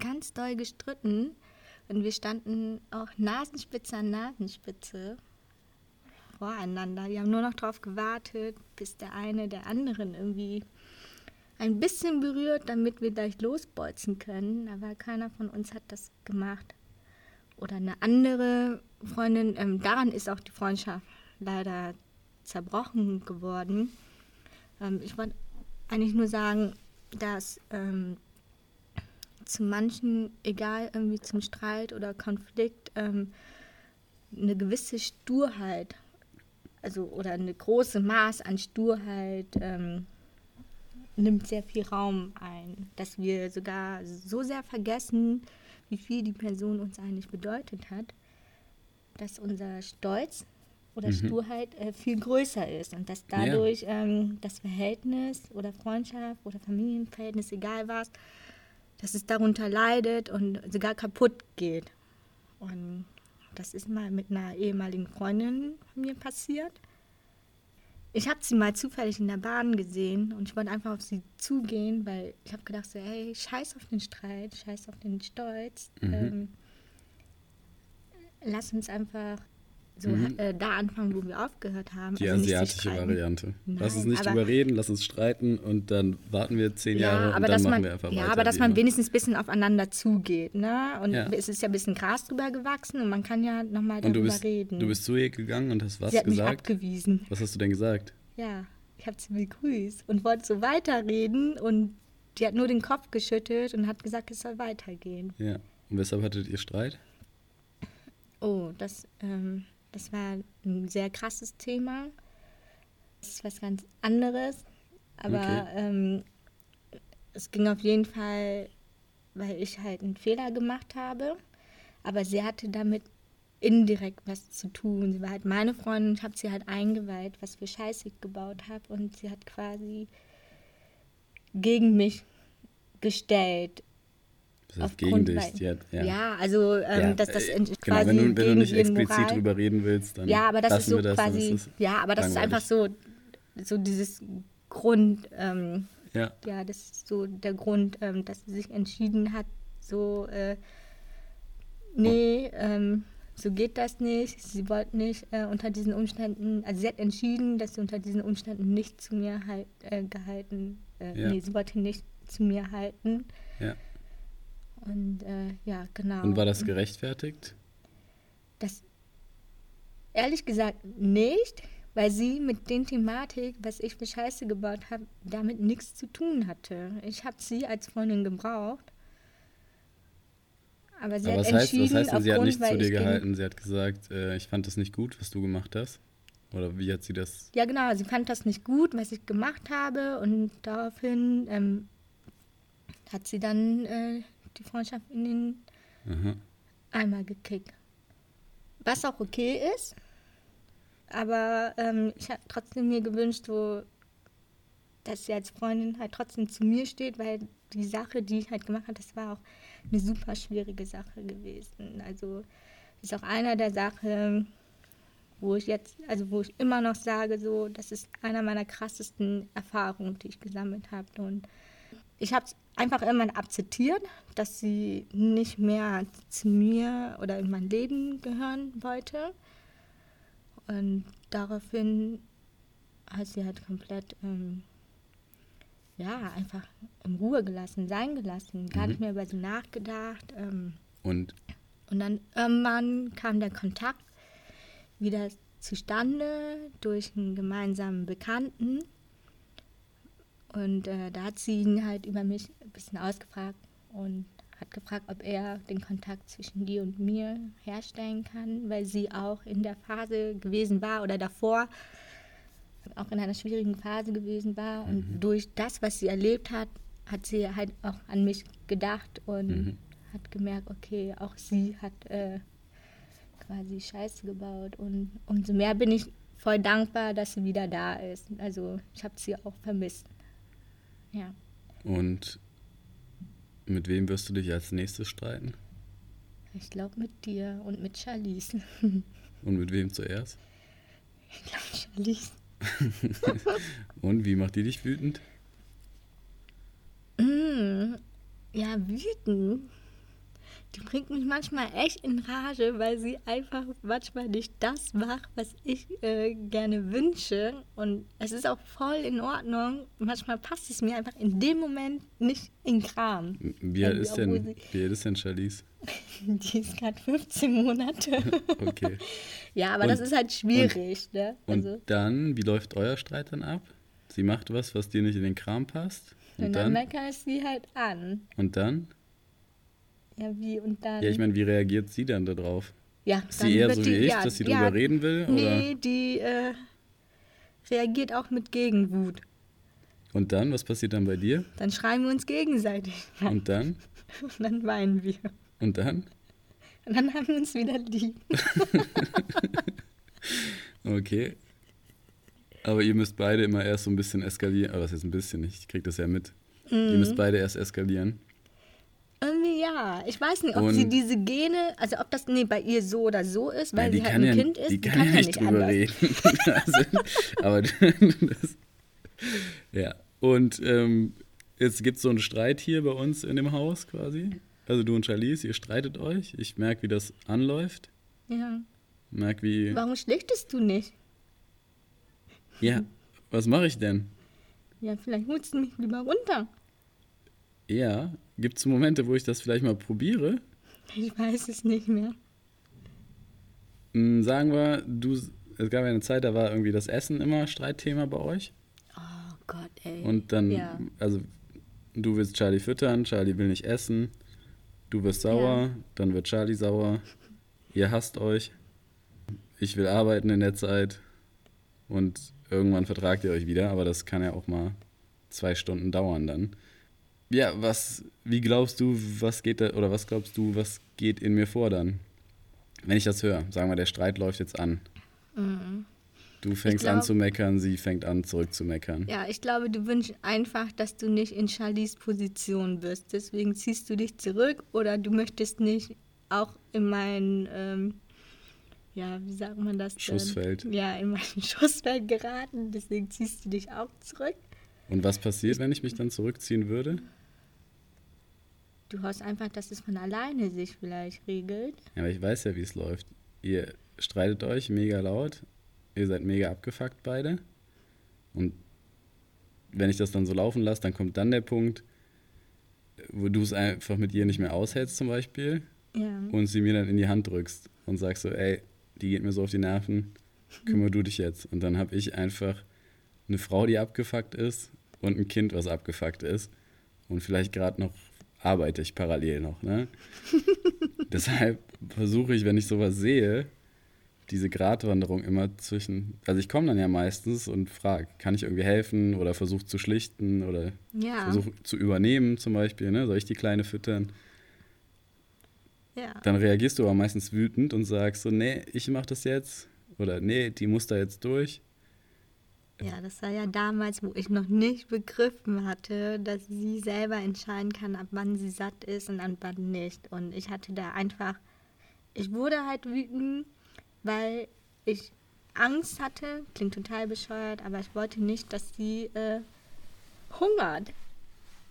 ganz doll gestritten und wir standen auch Nasenspitze an Nasenspitze voreinander. Wir haben nur noch darauf gewartet, bis der eine der anderen irgendwie ein bisschen berührt, damit wir gleich losbolzen können. Aber keiner von uns hat das gemacht oder eine andere Freundin, ähm, daran ist auch die Freundschaft leider zerbrochen geworden. Ähm, ich wollte eigentlich nur sagen, dass ähm, zu manchen, egal irgendwie zum Streit oder Konflikt, ähm, eine gewisse Sturheit, also oder eine große Maß an Sturheit ähm, nimmt sehr viel Raum ein, dass wir sogar so sehr vergessen, wie viel die Person uns eigentlich bedeutet hat, dass unser Stolz oder Mhm. Sturheit äh, viel größer ist und dass Ja. dadurch ähm, das Verhältnis oder Freundschaft oder Familienverhältnis, egal was, dass es darunter leidet und sogar kaputt geht. Und das ist mal mit einer ehemaligen Freundin von mir passiert. Ich habe sie mal zufällig in der Bahn gesehen und ich wollte einfach auf sie zugehen, weil ich habe gedacht, so, hey, scheiß auf den Streit, scheiß auf den Stolz. Mhm. Ähm, lass uns einfach so Mhm. äh, da anfangen, wo wir aufgehört haben. Die Also asiatische. Variante. lass uns Nein, nicht aber- drüber reden, lass uns streiten und dann warten wir zehn Jahre und dann machen man, wir einfach ja, weiter. aber dass man immer. wenigstens ein bisschen aufeinander zugeht, ne? Und Ja. es ist ja ein bisschen Gras drüber gewachsen und man kann ja nochmal darüber bist, reden. du bist zu ihr gegangen und hast was sie hat mich gesagt? abgewiesen. Was hast du denn gesagt? Ja, ich habe sie begrüßt und wollte so weiterreden und die hat nur den Kopf geschüttelt und hat gesagt, es soll weitergehen. Ja. Und weshalb hattet ihr Streit? Oh, das, ähm, das war ein sehr krasses Thema. Das ist was ganz anderes. Aber Okay. ähm, es ging auf jeden Fall, weil ich halt einen Fehler gemacht habe. Aber sie hatte damit indirekt was zu tun. Sie war halt meine Freundin, ich habe sie halt eingeweiht, was für Scheiße ich gebaut habe. Und sie hat quasi gegen mich gestellt. Das Aufgrund gegen dich. weil- ja. Ja, also ähm, Ja, dass das äh, in- genau, quasi wenn du, wenn du nicht explizit Moral- drüber reden willst, dann ja, aber das ist so das, quasi, ist ja, aber das ist langweilig. einfach so, so dieses Grund, ähm, Ja. Ja, das ist so der Grund, ähm, dass sie sich entschieden hat, so, äh, nee, ähm, so geht das nicht. Sie wollte nicht äh, unter diesen Umständen, also sie hat entschieden, dass sie unter diesen Umständen nicht zu mir halt, äh, gehalten, äh, Ja. nee, sie wollte nicht zu mir halten. Ja. Und äh, ja, genau. Und war das gerechtfertigt? Das ehrlich gesagt nicht, weil sie mit den Thematik, was ich für Scheiße gebaut habe, damit nichts zu tun hatte. Ich habe sie als Freundin gebraucht. Aber sie Aber hat was heißt, entschieden, was heißt denn, sie hat aufgrund, nicht zu dir gehalten? Sie hat gesagt, äh, ich fand das nicht gut, was du gemacht hast? Oder wie hat sie das? Ja, genau. Sie fand das nicht gut, was ich gemacht habe. Und daraufhin ähm, hat sie dann äh, die Freundschaft in den Aha. Eimer gekickt. Was auch okay ist. Aber ähm, ich habe trotzdem mir gewünscht, so, dass sie als Freundin halt trotzdem zu mir steht, weil die Sache, die ich halt gemacht habe, das war auch eine super schwierige Sache gewesen. Also ist auch einer der Sachen, wo ich jetzt, also wo ich immer noch sage, so, das ist einer meiner krassesten Erfahrungen, die ich gesammelt habe. Und ich habe es einfach irgendwann akzeptiert, dass sie nicht mehr zu mir oder in mein Leben gehören wollte. Und daraufhin hat sie halt komplett, ähm, ja, einfach in Ruhe gelassen, sein gelassen, gar Mhm. nicht mehr über sie nachgedacht. Ähm, Und und dann irgendwann kam der Kontakt wieder zustande durch einen gemeinsamen Bekannten. Und äh, da hat sie ihn halt über mich ein bisschen ausgefragt und hat gefragt, ob er den Kontakt zwischen dir und mir herstellen kann, weil sie auch in der Phase gewesen war oder davor auch in einer schwierigen Phase gewesen war. Und durch das, was sie erlebt hat, hat sie halt auch an mich gedacht und Mhm. hat gemerkt, okay, auch sie hat äh, quasi Scheiße gebaut. Und umso mehr bin ich voll dankbar, dass sie wieder da ist. Also ich habe sie auch vermisst. Ja. Und mit wem wirst du dich als nächstes streiten? Ich glaube mit dir und mit Charlize. Und mit wem zuerst? Ich glaube Charlize. Und wie macht die dich wütend? Mm, ja, wütend. Die bringt mich manchmal echt in Rage, weil sie einfach manchmal nicht das macht, was ich äh, gerne wünsche. Und es ist auch voll in Ordnung. Manchmal passt es mir einfach in dem Moment nicht in Kram. Wie alt ist denn, wie alt ist denn Charlize? Die ist gerade 15 Monate. Okay. ja, aber Und- das ist halt schwierig. ne? Und Also, dann, wie läuft euer Streit dann ab? Sie macht was, was dir nicht in den Kram passt. und Und dann dann? meckere ich sie halt an. Und dann? Ja, wie und dann. Ja, ich meine, wie reagiert sie dann darauf? ja, Ist sie eher so die- wie ich, ja, dass sie ja, drüber reden will? Oder? Nee, die äh, reagiert auch mit Gegenwut. Und dann, was passiert dann bei dir? Dann schreien wir uns gegenseitig. Und dann? Und dann weinen wir. Und dann? Und dann haben wir uns wieder lieb. Okay. Aber ihr müsst beide immer erst so ein bisschen eskalieren. Aber was ist ein bisschen? Ich krieg das ja mit. Ihr Mhm. müsst beide erst eskalieren. Irgendwie ja. Ich weiß nicht, ob sie Und- diese Gene, also ob das nee, bei ihr so oder so ist, weil Ja, die sie halt kann ein ja, Kind ist. die kann, ja nicht drüber anders. reden. also, aber das, ja. Und ähm, jetzt gibt es so einen Streit hier bei uns in dem Haus quasi. Also du und Charlize, ihr streitet euch. Ich merke, wie das anläuft. Ja. Merk, wie. Warum schlichtest du nicht? Ja, was mache ich denn? Ja, vielleicht holst du mich lieber runter. Ja, gibt es Momente, wo ich das vielleicht mal probiere? Ich weiß es nicht mehr. Hm, sagen wir, du, es gab ja eine Zeit, da war irgendwie das Essen immer Streitthema bei euch. Oh Gott, ey. Und dann, Ja. also du willst Charlie füttern, Charlie will nicht essen, du wirst sauer, Ja. dann wird Charlie sauer, ihr hasst euch, ich will arbeiten in der Zeit und irgendwann vertragt ihr euch wieder, aber das kann ja auch mal zwei Stunden dauern dann. Ja, was, wie glaubst du, was geht da, oder was glaubst du, was geht in mir vor dann? Wenn ich das höre, sagen wir, der Streit läuft jetzt an. Mhm. Du fängst glaub- an zu meckern, sie fängt an zurück zu meckern. Ja, ich glaube, du wünschst einfach, dass du nicht in Charlies Position bist. Deswegen ziehst du dich zurück oder du möchtest nicht auch in mein, ähm, ja, wie sagt man das? denn? Schussfeld. Ja, in mein Schussfeld geraten. Deswegen ziehst du dich auch zurück. Und was passiert, wenn ich mich dann zurückziehen würde? Du hoffst einfach, dass es von alleine sich vielleicht regelt. Ja, aber ich weiß ja, wie es läuft. Ihr streitet euch mega laut, ihr seid mega abgefuckt beide. Und wenn ich das dann so laufen lasse, dann kommt dann der Punkt, wo du es einfach mit ihr nicht mehr aushältst zum Beispiel Ja. und sie mir dann in die Hand drückst und sagst so, ey, die geht mir so auf die Nerven, kümmere du dich jetzt. Und dann habe ich einfach eine Frau, die abgefuckt ist und ein Kind, was abgefuckt ist. Und vielleicht gerade noch arbeite ich parallel noch. Ne? Deshalb versuche ich, wenn ich sowas sehe, diese Gratwanderung immer zwischen. Also ich komme dann ja meistens und frage, kann ich irgendwie helfen oder versuche zu schlichten oder Ja. versuche zu übernehmen zum Beispiel. Ne? Soll ich die Kleine füttern? ja. Dann reagierst du aber meistens wütend und sagst so, nee, ich mach das jetzt. Oder nee, die muss da jetzt durch. Ja, das war ja damals, wo ich noch nicht begriffen hatte, dass sie selber entscheiden kann, ab wann sie satt ist und ab wann nicht. Und ich hatte da einfach, ich wurde halt wütend, weil ich Angst hatte, klingt total bescheuert, aber ich wollte nicht, dass sie äh, hungert.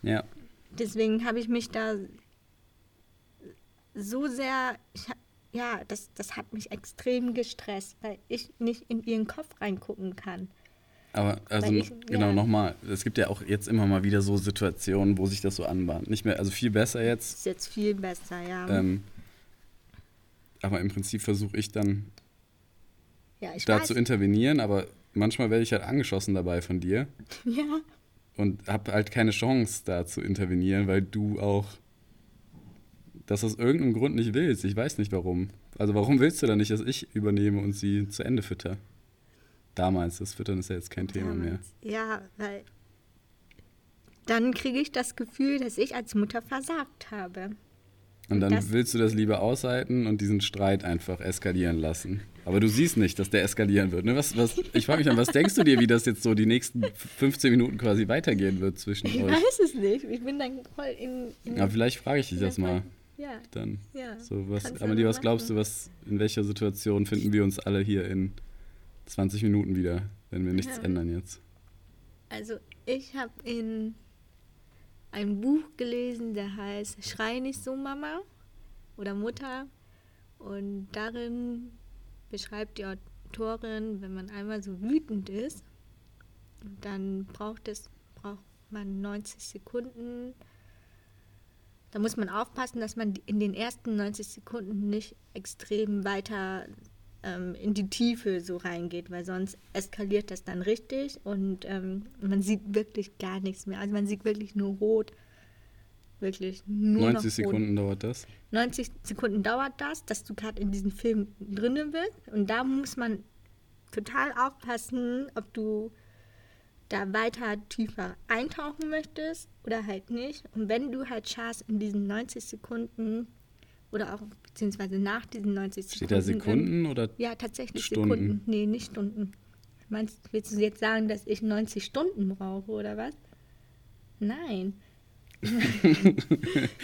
Ja, Deswegen habe ich mich da so sehr, ich, ja, das, das hat mich extrem gestresst, weil ich nicht in ihren Kopf reingucken kann. Aber also ich- genau ja. nochmal, es gibt ja auch jetzt immer mal wieder so Situationen, wo sich das so anbahnt. Nicht mehr, also viel besser jetzt. Ist jetzt viel besser, ja. Ähm, aber im Prinzip versuche ich dann ja, ich da weiß. zu intervenieren, aber manchmal werde ich halt angeschossen dabei von dir Ja, und habe halt keine Chance da zu intervenieren, weil du auch das aus irgendeinem Grund nicht willst. Ich weiß nicht warum. Also warum willst du dann nicht, dass ich übernehme und sie zu Ende fütter? Damals, das Füttern ist ja jetzt kein Thema mehr. damals. Ja, weil dann kriege ich das Gefühl, dass ich als Mutter versagt habe. Und dann Das- willst du das lieber aushalten und diesen Streit einfach eskalieren lassen. Aber du siehst nicht, dass der eskalieren wird. Ne? Was, was, ich frage mich dann, was denkst du dir, wie das jetzt so die nächsten 15 Minuten quasi weitergehen wird zwischen Ich euch? weiß es nicht. Ich bin dann voll in. in Ja, vielleicht frage ich dich das mal Ja, dann. ja. So, was, Amelie, was glaubst du, was, in welcher Situation finden wir uns alle hier in 20 Minuten wieder, wenn wir nichts Ja. ändern jetzt? Also ich habe in ein Buch gelesen, der heißt Schrei nicht so Mama oder Mutter. Und darin beschreibt die Autorin, wenn man einmal so wütend ist, dann braucht es braucht man 90 Sekunden. Da muss man aufpassen, dass man in den ersten 90 Sekunden nicht extrem weiter ähm, in die Tiefe so reingeht, weil sonst eskaliert das dann richtig und ähm, man sieht wirklich gar nichts mehr. Also man sieht wirklich nur rot. Wirklich nur 90 noch rot. Sekunden dauert das. 90 Sekunden dauert das, dass du gerade in diesem Film drinnen bist. Und da muss man total aufpassen, ob du da weiter tiefer eintauchen möchtest oder halt nicht. Und wenn du halt schaffst, in diesen 90 Sekunden oder auch beziehungsweise nach diesen 90 Sekunden. Steht da Sekunden oder Ja, tatsächlich Stunden? Sekunden. Nee, nicht Stunden. Meinst willst du jetzt sagen, dass ich 90 Stunden brauche oder was? Nein.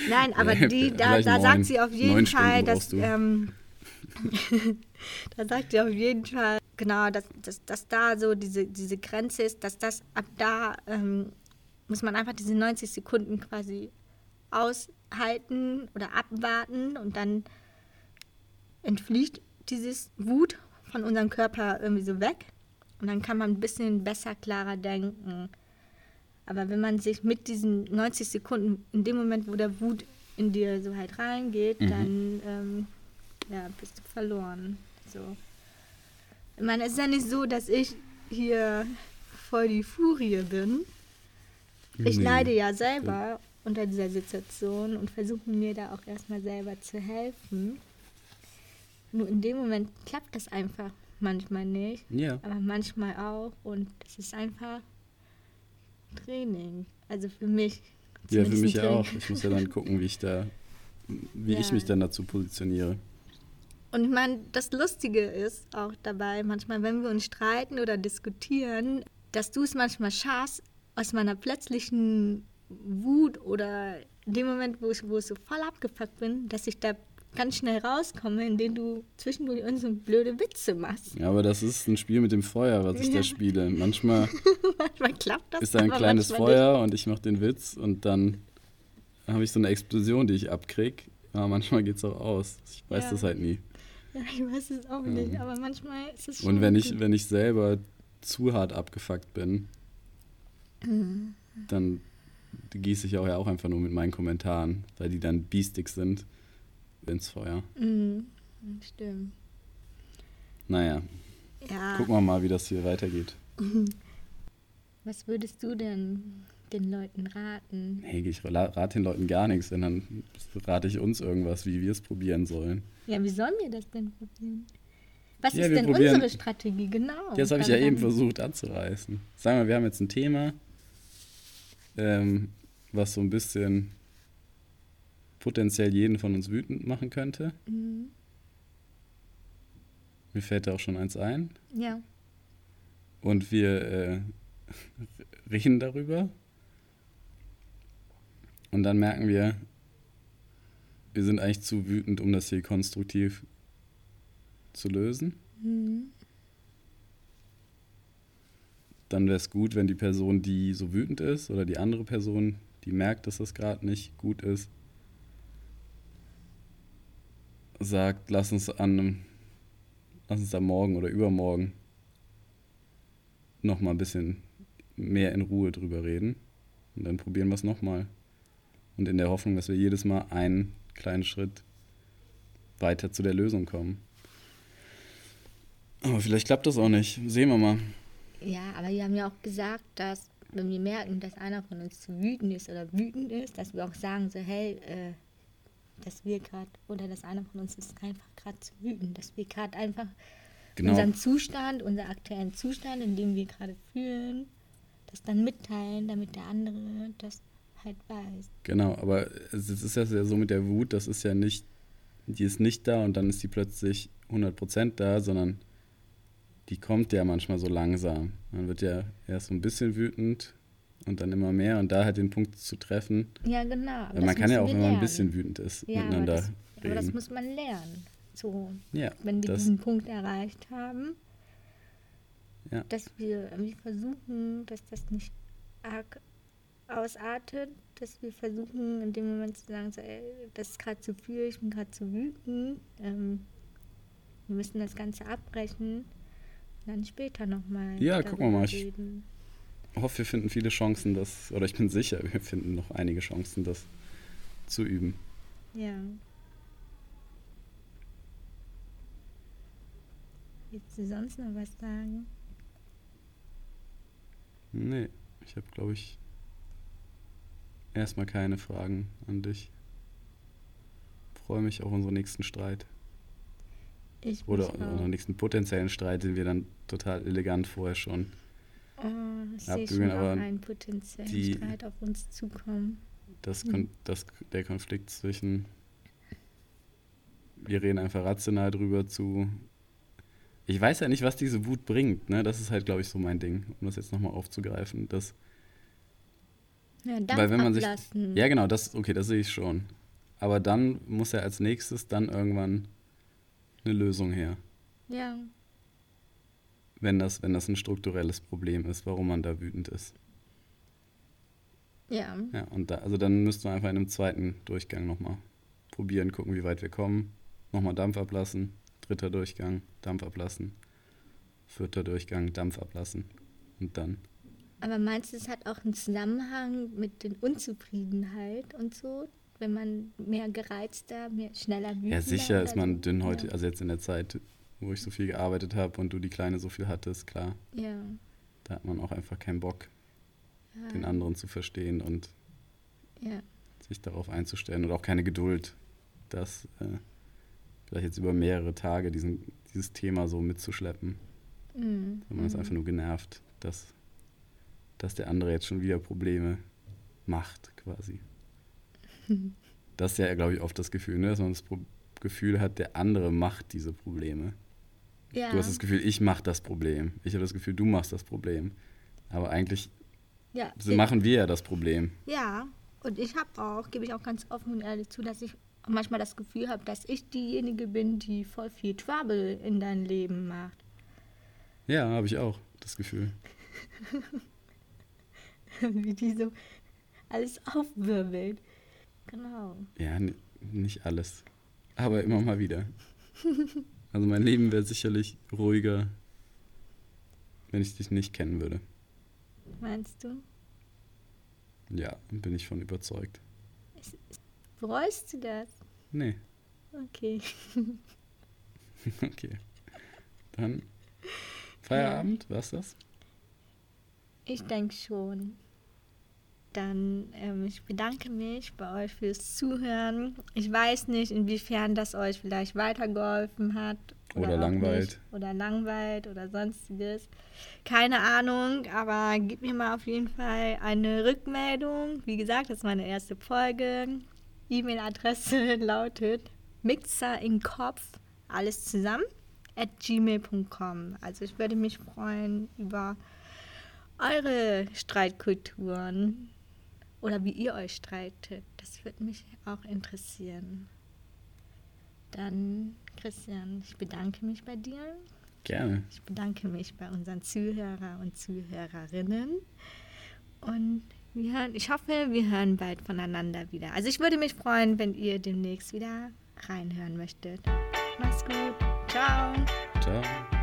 Nein, aber die, da, da sagt sie auf jeden Fall, dass ähm, da sagt sie auf jeden Fall, genau, dass, dass, dass da so diese, diese Grenze ist, dass das ab da ähm, muss man einfach diese 90 Sekunden quasi aushalten oder abwarten und dann entflieht dieses Wut von unserem Körper irgendwie so weg und dann kann man ein bisschen besser, klarer denken. Aber wenn man sich mit diesen 90 Sekunden, in dem Moment, wo der Wut in dir so halt reingeht, Mhm. dann ähm, ja, bist du verloren. So. Ich meine, es ist ja nicht so, dass ich hier voll die Furie bin. Ich Nee. leide ja selber unter dieser Situation und versuche mir da auch erstmal selber zu helfen. Nur in dem Moment klappt das einfach manchmal nicht, Ja. aber manchmal auch und es ist einfach Training. Also für mich. Ja, für mich ja auch. Ich muss ja dann gucken, wie ich da, wie ich Ja. mich dann dazu positioniere. Und ich meine, das Lustige ist auch dabei, manchmal, wenn wir uns streiten oder diskutieren, dass du es manchmal schaffst, aus meiner plötzlichen Wut oder in dem Moment, wo ich, wo ich so voll abgefuckt bin, dass ich da ganz schnell rauskomme, indem du zwischendurch uns so blöde Witze machst. Ja, aber das ist ein Spiel mit dem Feuer, was ich Ja. da spiele. Manchmal manchmal klappt das. ist da ein kleines Feuer und ich mache den Witz und dann habe ich so eine Explosion, die ich abkrieg. Aber manchmal geht es auch aus. Ich weiß Ja. das halt nie. Nicht. Ja, ich weiß es auch nicht, aber manchmal ist es schon. Und wenn ich, gut. wenn ich selber zu hart abgefuckt bin, Mhm. dann gieße ich auch ja auch einfach nur mit meinen Kommentaren, weil die dann biestig sind ins Feuer. Mhm. Stimmt. Naja, Ja. gucken wir mal, wie das hier weitergeht. Was würdest du denn den Leuten raten? Hey, ich rate den Leuten gar nichts, denn dann rate ich uns irgendwas, wie wir es probieren sollen. Ja, wie sollen wir das denn probieren? Was Ja, ist denn probieren- unsere Strategie genau? Das habe ich ja eben versucht anzureißen. Sagen wir, wir haben jetzt ein Thema, ähm, was so ein bisschen potenziell jeden von uns wütend machen könnte. Mhm. Mir fällt da auch schon eins ein. Ja. Und wir äh, reden darüber. Und dann merken wir, wir sind eigentlich zu wütend, um das hier konstruktiv zu lösen. Mhm. Dann wäre es gut, wenn die Person, die so wütend ist, oder die andere Person, die merkt, dass das gerade nicht gut ist, sagt, lass uns an lass uns da morgen oder übermorgen noch mal ein bisschen mehr in Ruhe drüber reden. Und dann probieren wir es nochmal. Und in der Hoffnung, dass wir jedes Mal einen kleinen Schritt weiter zu der Lösung kommen. Aber vielleicht klappt das auch nicht. Sehen wir mal. Ja, aber wir haben ja auch gesagt, dass wenn wir merken, dass einer von uns zu wütend ist oder wütend ist, dass wir auch sagen so, hey, äh, dass wir gerade, oder dass einer von uns ist einfach gerade zu wütend, dass wir gerade einfach Genau. unseren Zustand, unseren aktuellen Zustand, in dem wir gerade fühlen, das dann mitteilen, damit der andere das halt weiß. Genau, aber es es ist ja so mit der Wut, das ist ja nicht, die ist nicht da und dann ist die plötzlich 100% da, sondern die kommt ja manchmal so langsam. Man wird ja erst so ein bisschen wütend und dann immer mehr und da halt den Punkt zu treffen. Ja, genau. aber Weil man das kann ja auch, wenn man ein bisschen wütend ist, ja, aber miteinander das, aber das reden. muss man lernen. So, ja, wenn wir das, diesen Punkt erreicht haben, Ja. dass wir irgendwie versuchen, dass das nicht arg ausartet, dass wir versuchen, in dem Moment zu sagen, so, ey, das ist gerade zu viel, ich bin gerade zu wütend, ähm, wir müssen das Ganze abbrechen und dann später nochmal. Ja, gucken wir mal. Reden. Hoffe, wir finden viele Chancen, das, oder ich bin sicher, wir finden noch einige Chancen, das zu üben. Ja. Willst du sonst noch was sagen? Nee, ich habe, glaube ich, erstmal keine Fragen an dich. Freue mich auf unseren nächsten Streit. Ich Oder unseren nächsten potenziellen Streit, den wir dann total elegant vorher schon. Oh, ich auch aber einen potenziellen die- Streit auf uns zukommen. Das, Mhm. kon das, der Konflikt zwischen. Wir reden einfach rational drüber zu. Ich weiß ja nicht, was diese Wut bringt. Ne? Das ist halt, glaube ich, so mein Ding, um das jetzt nochmal aufzugreifen. Das, Ja, Dampf weil wenn man sich. Ja, genau, das, okay, das sehe ich schon. Aber dann muss ja als nächstes dann irgendwann eine Lösung her. ja. Wenn das, wenn das ein strukturelles Problem ist, warum man da wütend ist. Ja. Ja, und da, also dann müssten wir einfach in einem zweiten Durchgang nochmal probieren, gucken, wie weit wir kommen. Nochmal Dampf ablassen. Dritter Durchgang, Dampf ablassen. Vierter Durchgang, Dampf ablassen. Und dann. Aber meinst du, es hat auch einen Zusammenhang mit der Unzufriedenheit und so? Wenn man mehr gereizter, mehr schneller wütender Ja, sicher ist man dünn heute, Ja. also jetzt in der Zeit, wo ich so viel gearbeitet habe und du die Kleine so viel hattest, klar. Ja. Da hat man auch einfach keinen Bock, ja. den anderen zu verstehen und Ja. sich darauf einzustellen und auch keine Geduld, das äh, vielleicht jetzt über mehrere Tage diesen, dieses Thema so mitzuschleppen. Mhm. Man ist Mhm. einfach nur genervt, dass, dass der andere jetzt schon wieder Probleme macht, quasi. Das ist ja, glaube ich, oft das Gefühl, ne? dass man das Pro Gefühl hat, der andere macht diese Probleme. Ja. Du hast das Gefühl, ich mache das Problem. Ich habe das Gefühl, du machst das Problem. Aber eigentlich ja. so machen wir ja das Problem. Ja, und ich habe auch, gebe ich auch ganz offen und ehrlich zu, dass ich manchmal das Gefühl habe, dass ich diejenige bin, die voll viel Trouble in dein Leben macht. Ja, habe ich auch das Gefühl. Wie die so alles aufwirbelt. Genau. Ja, nicht alles. Aber immer mal wieder. Also mein Leben wäre sicherlich ruhiger, wenn ich dich nicht kennen würde. Meinst du? Ja, bin ich von überzeugt. Bereust du das? Nee. Okay. okay. Dann Feierabend, ja. war's das? Ich denke schon. Dann, ähm, ich bedanke mich bei euch fürs Zuhören. Ich weiß nicht, inwiefern das euch vielleicht weitergeholfen hat. Oder, oder langweilt. Oder langweilt oder sonstiges. Keine Ahnung, aber gib mir mal auf jeden Fall eine Rückmeldung. Wie gesagt, das ist meine erste Folge. E-Mail-Adresse lautet Mixer in Kopf, alles zusammen, at gmail.com. Also ich würde mich freuen über eure Streitkulturen oder wie ihr euch streitet. Das würde mich auch interessieren. Dann, Christian, ich bedanke mich bei dir. Gerne. Ich bedanke mich bei unseren Zuhörer und Zuhörerinnen. Und wir hören, ich hoffe, wir hören bald voneinander wieder. Also ich würde mich freuen, wenn ihr demnächst wieder reinhören möchtet. Mach's gut. Ciao. Ciao.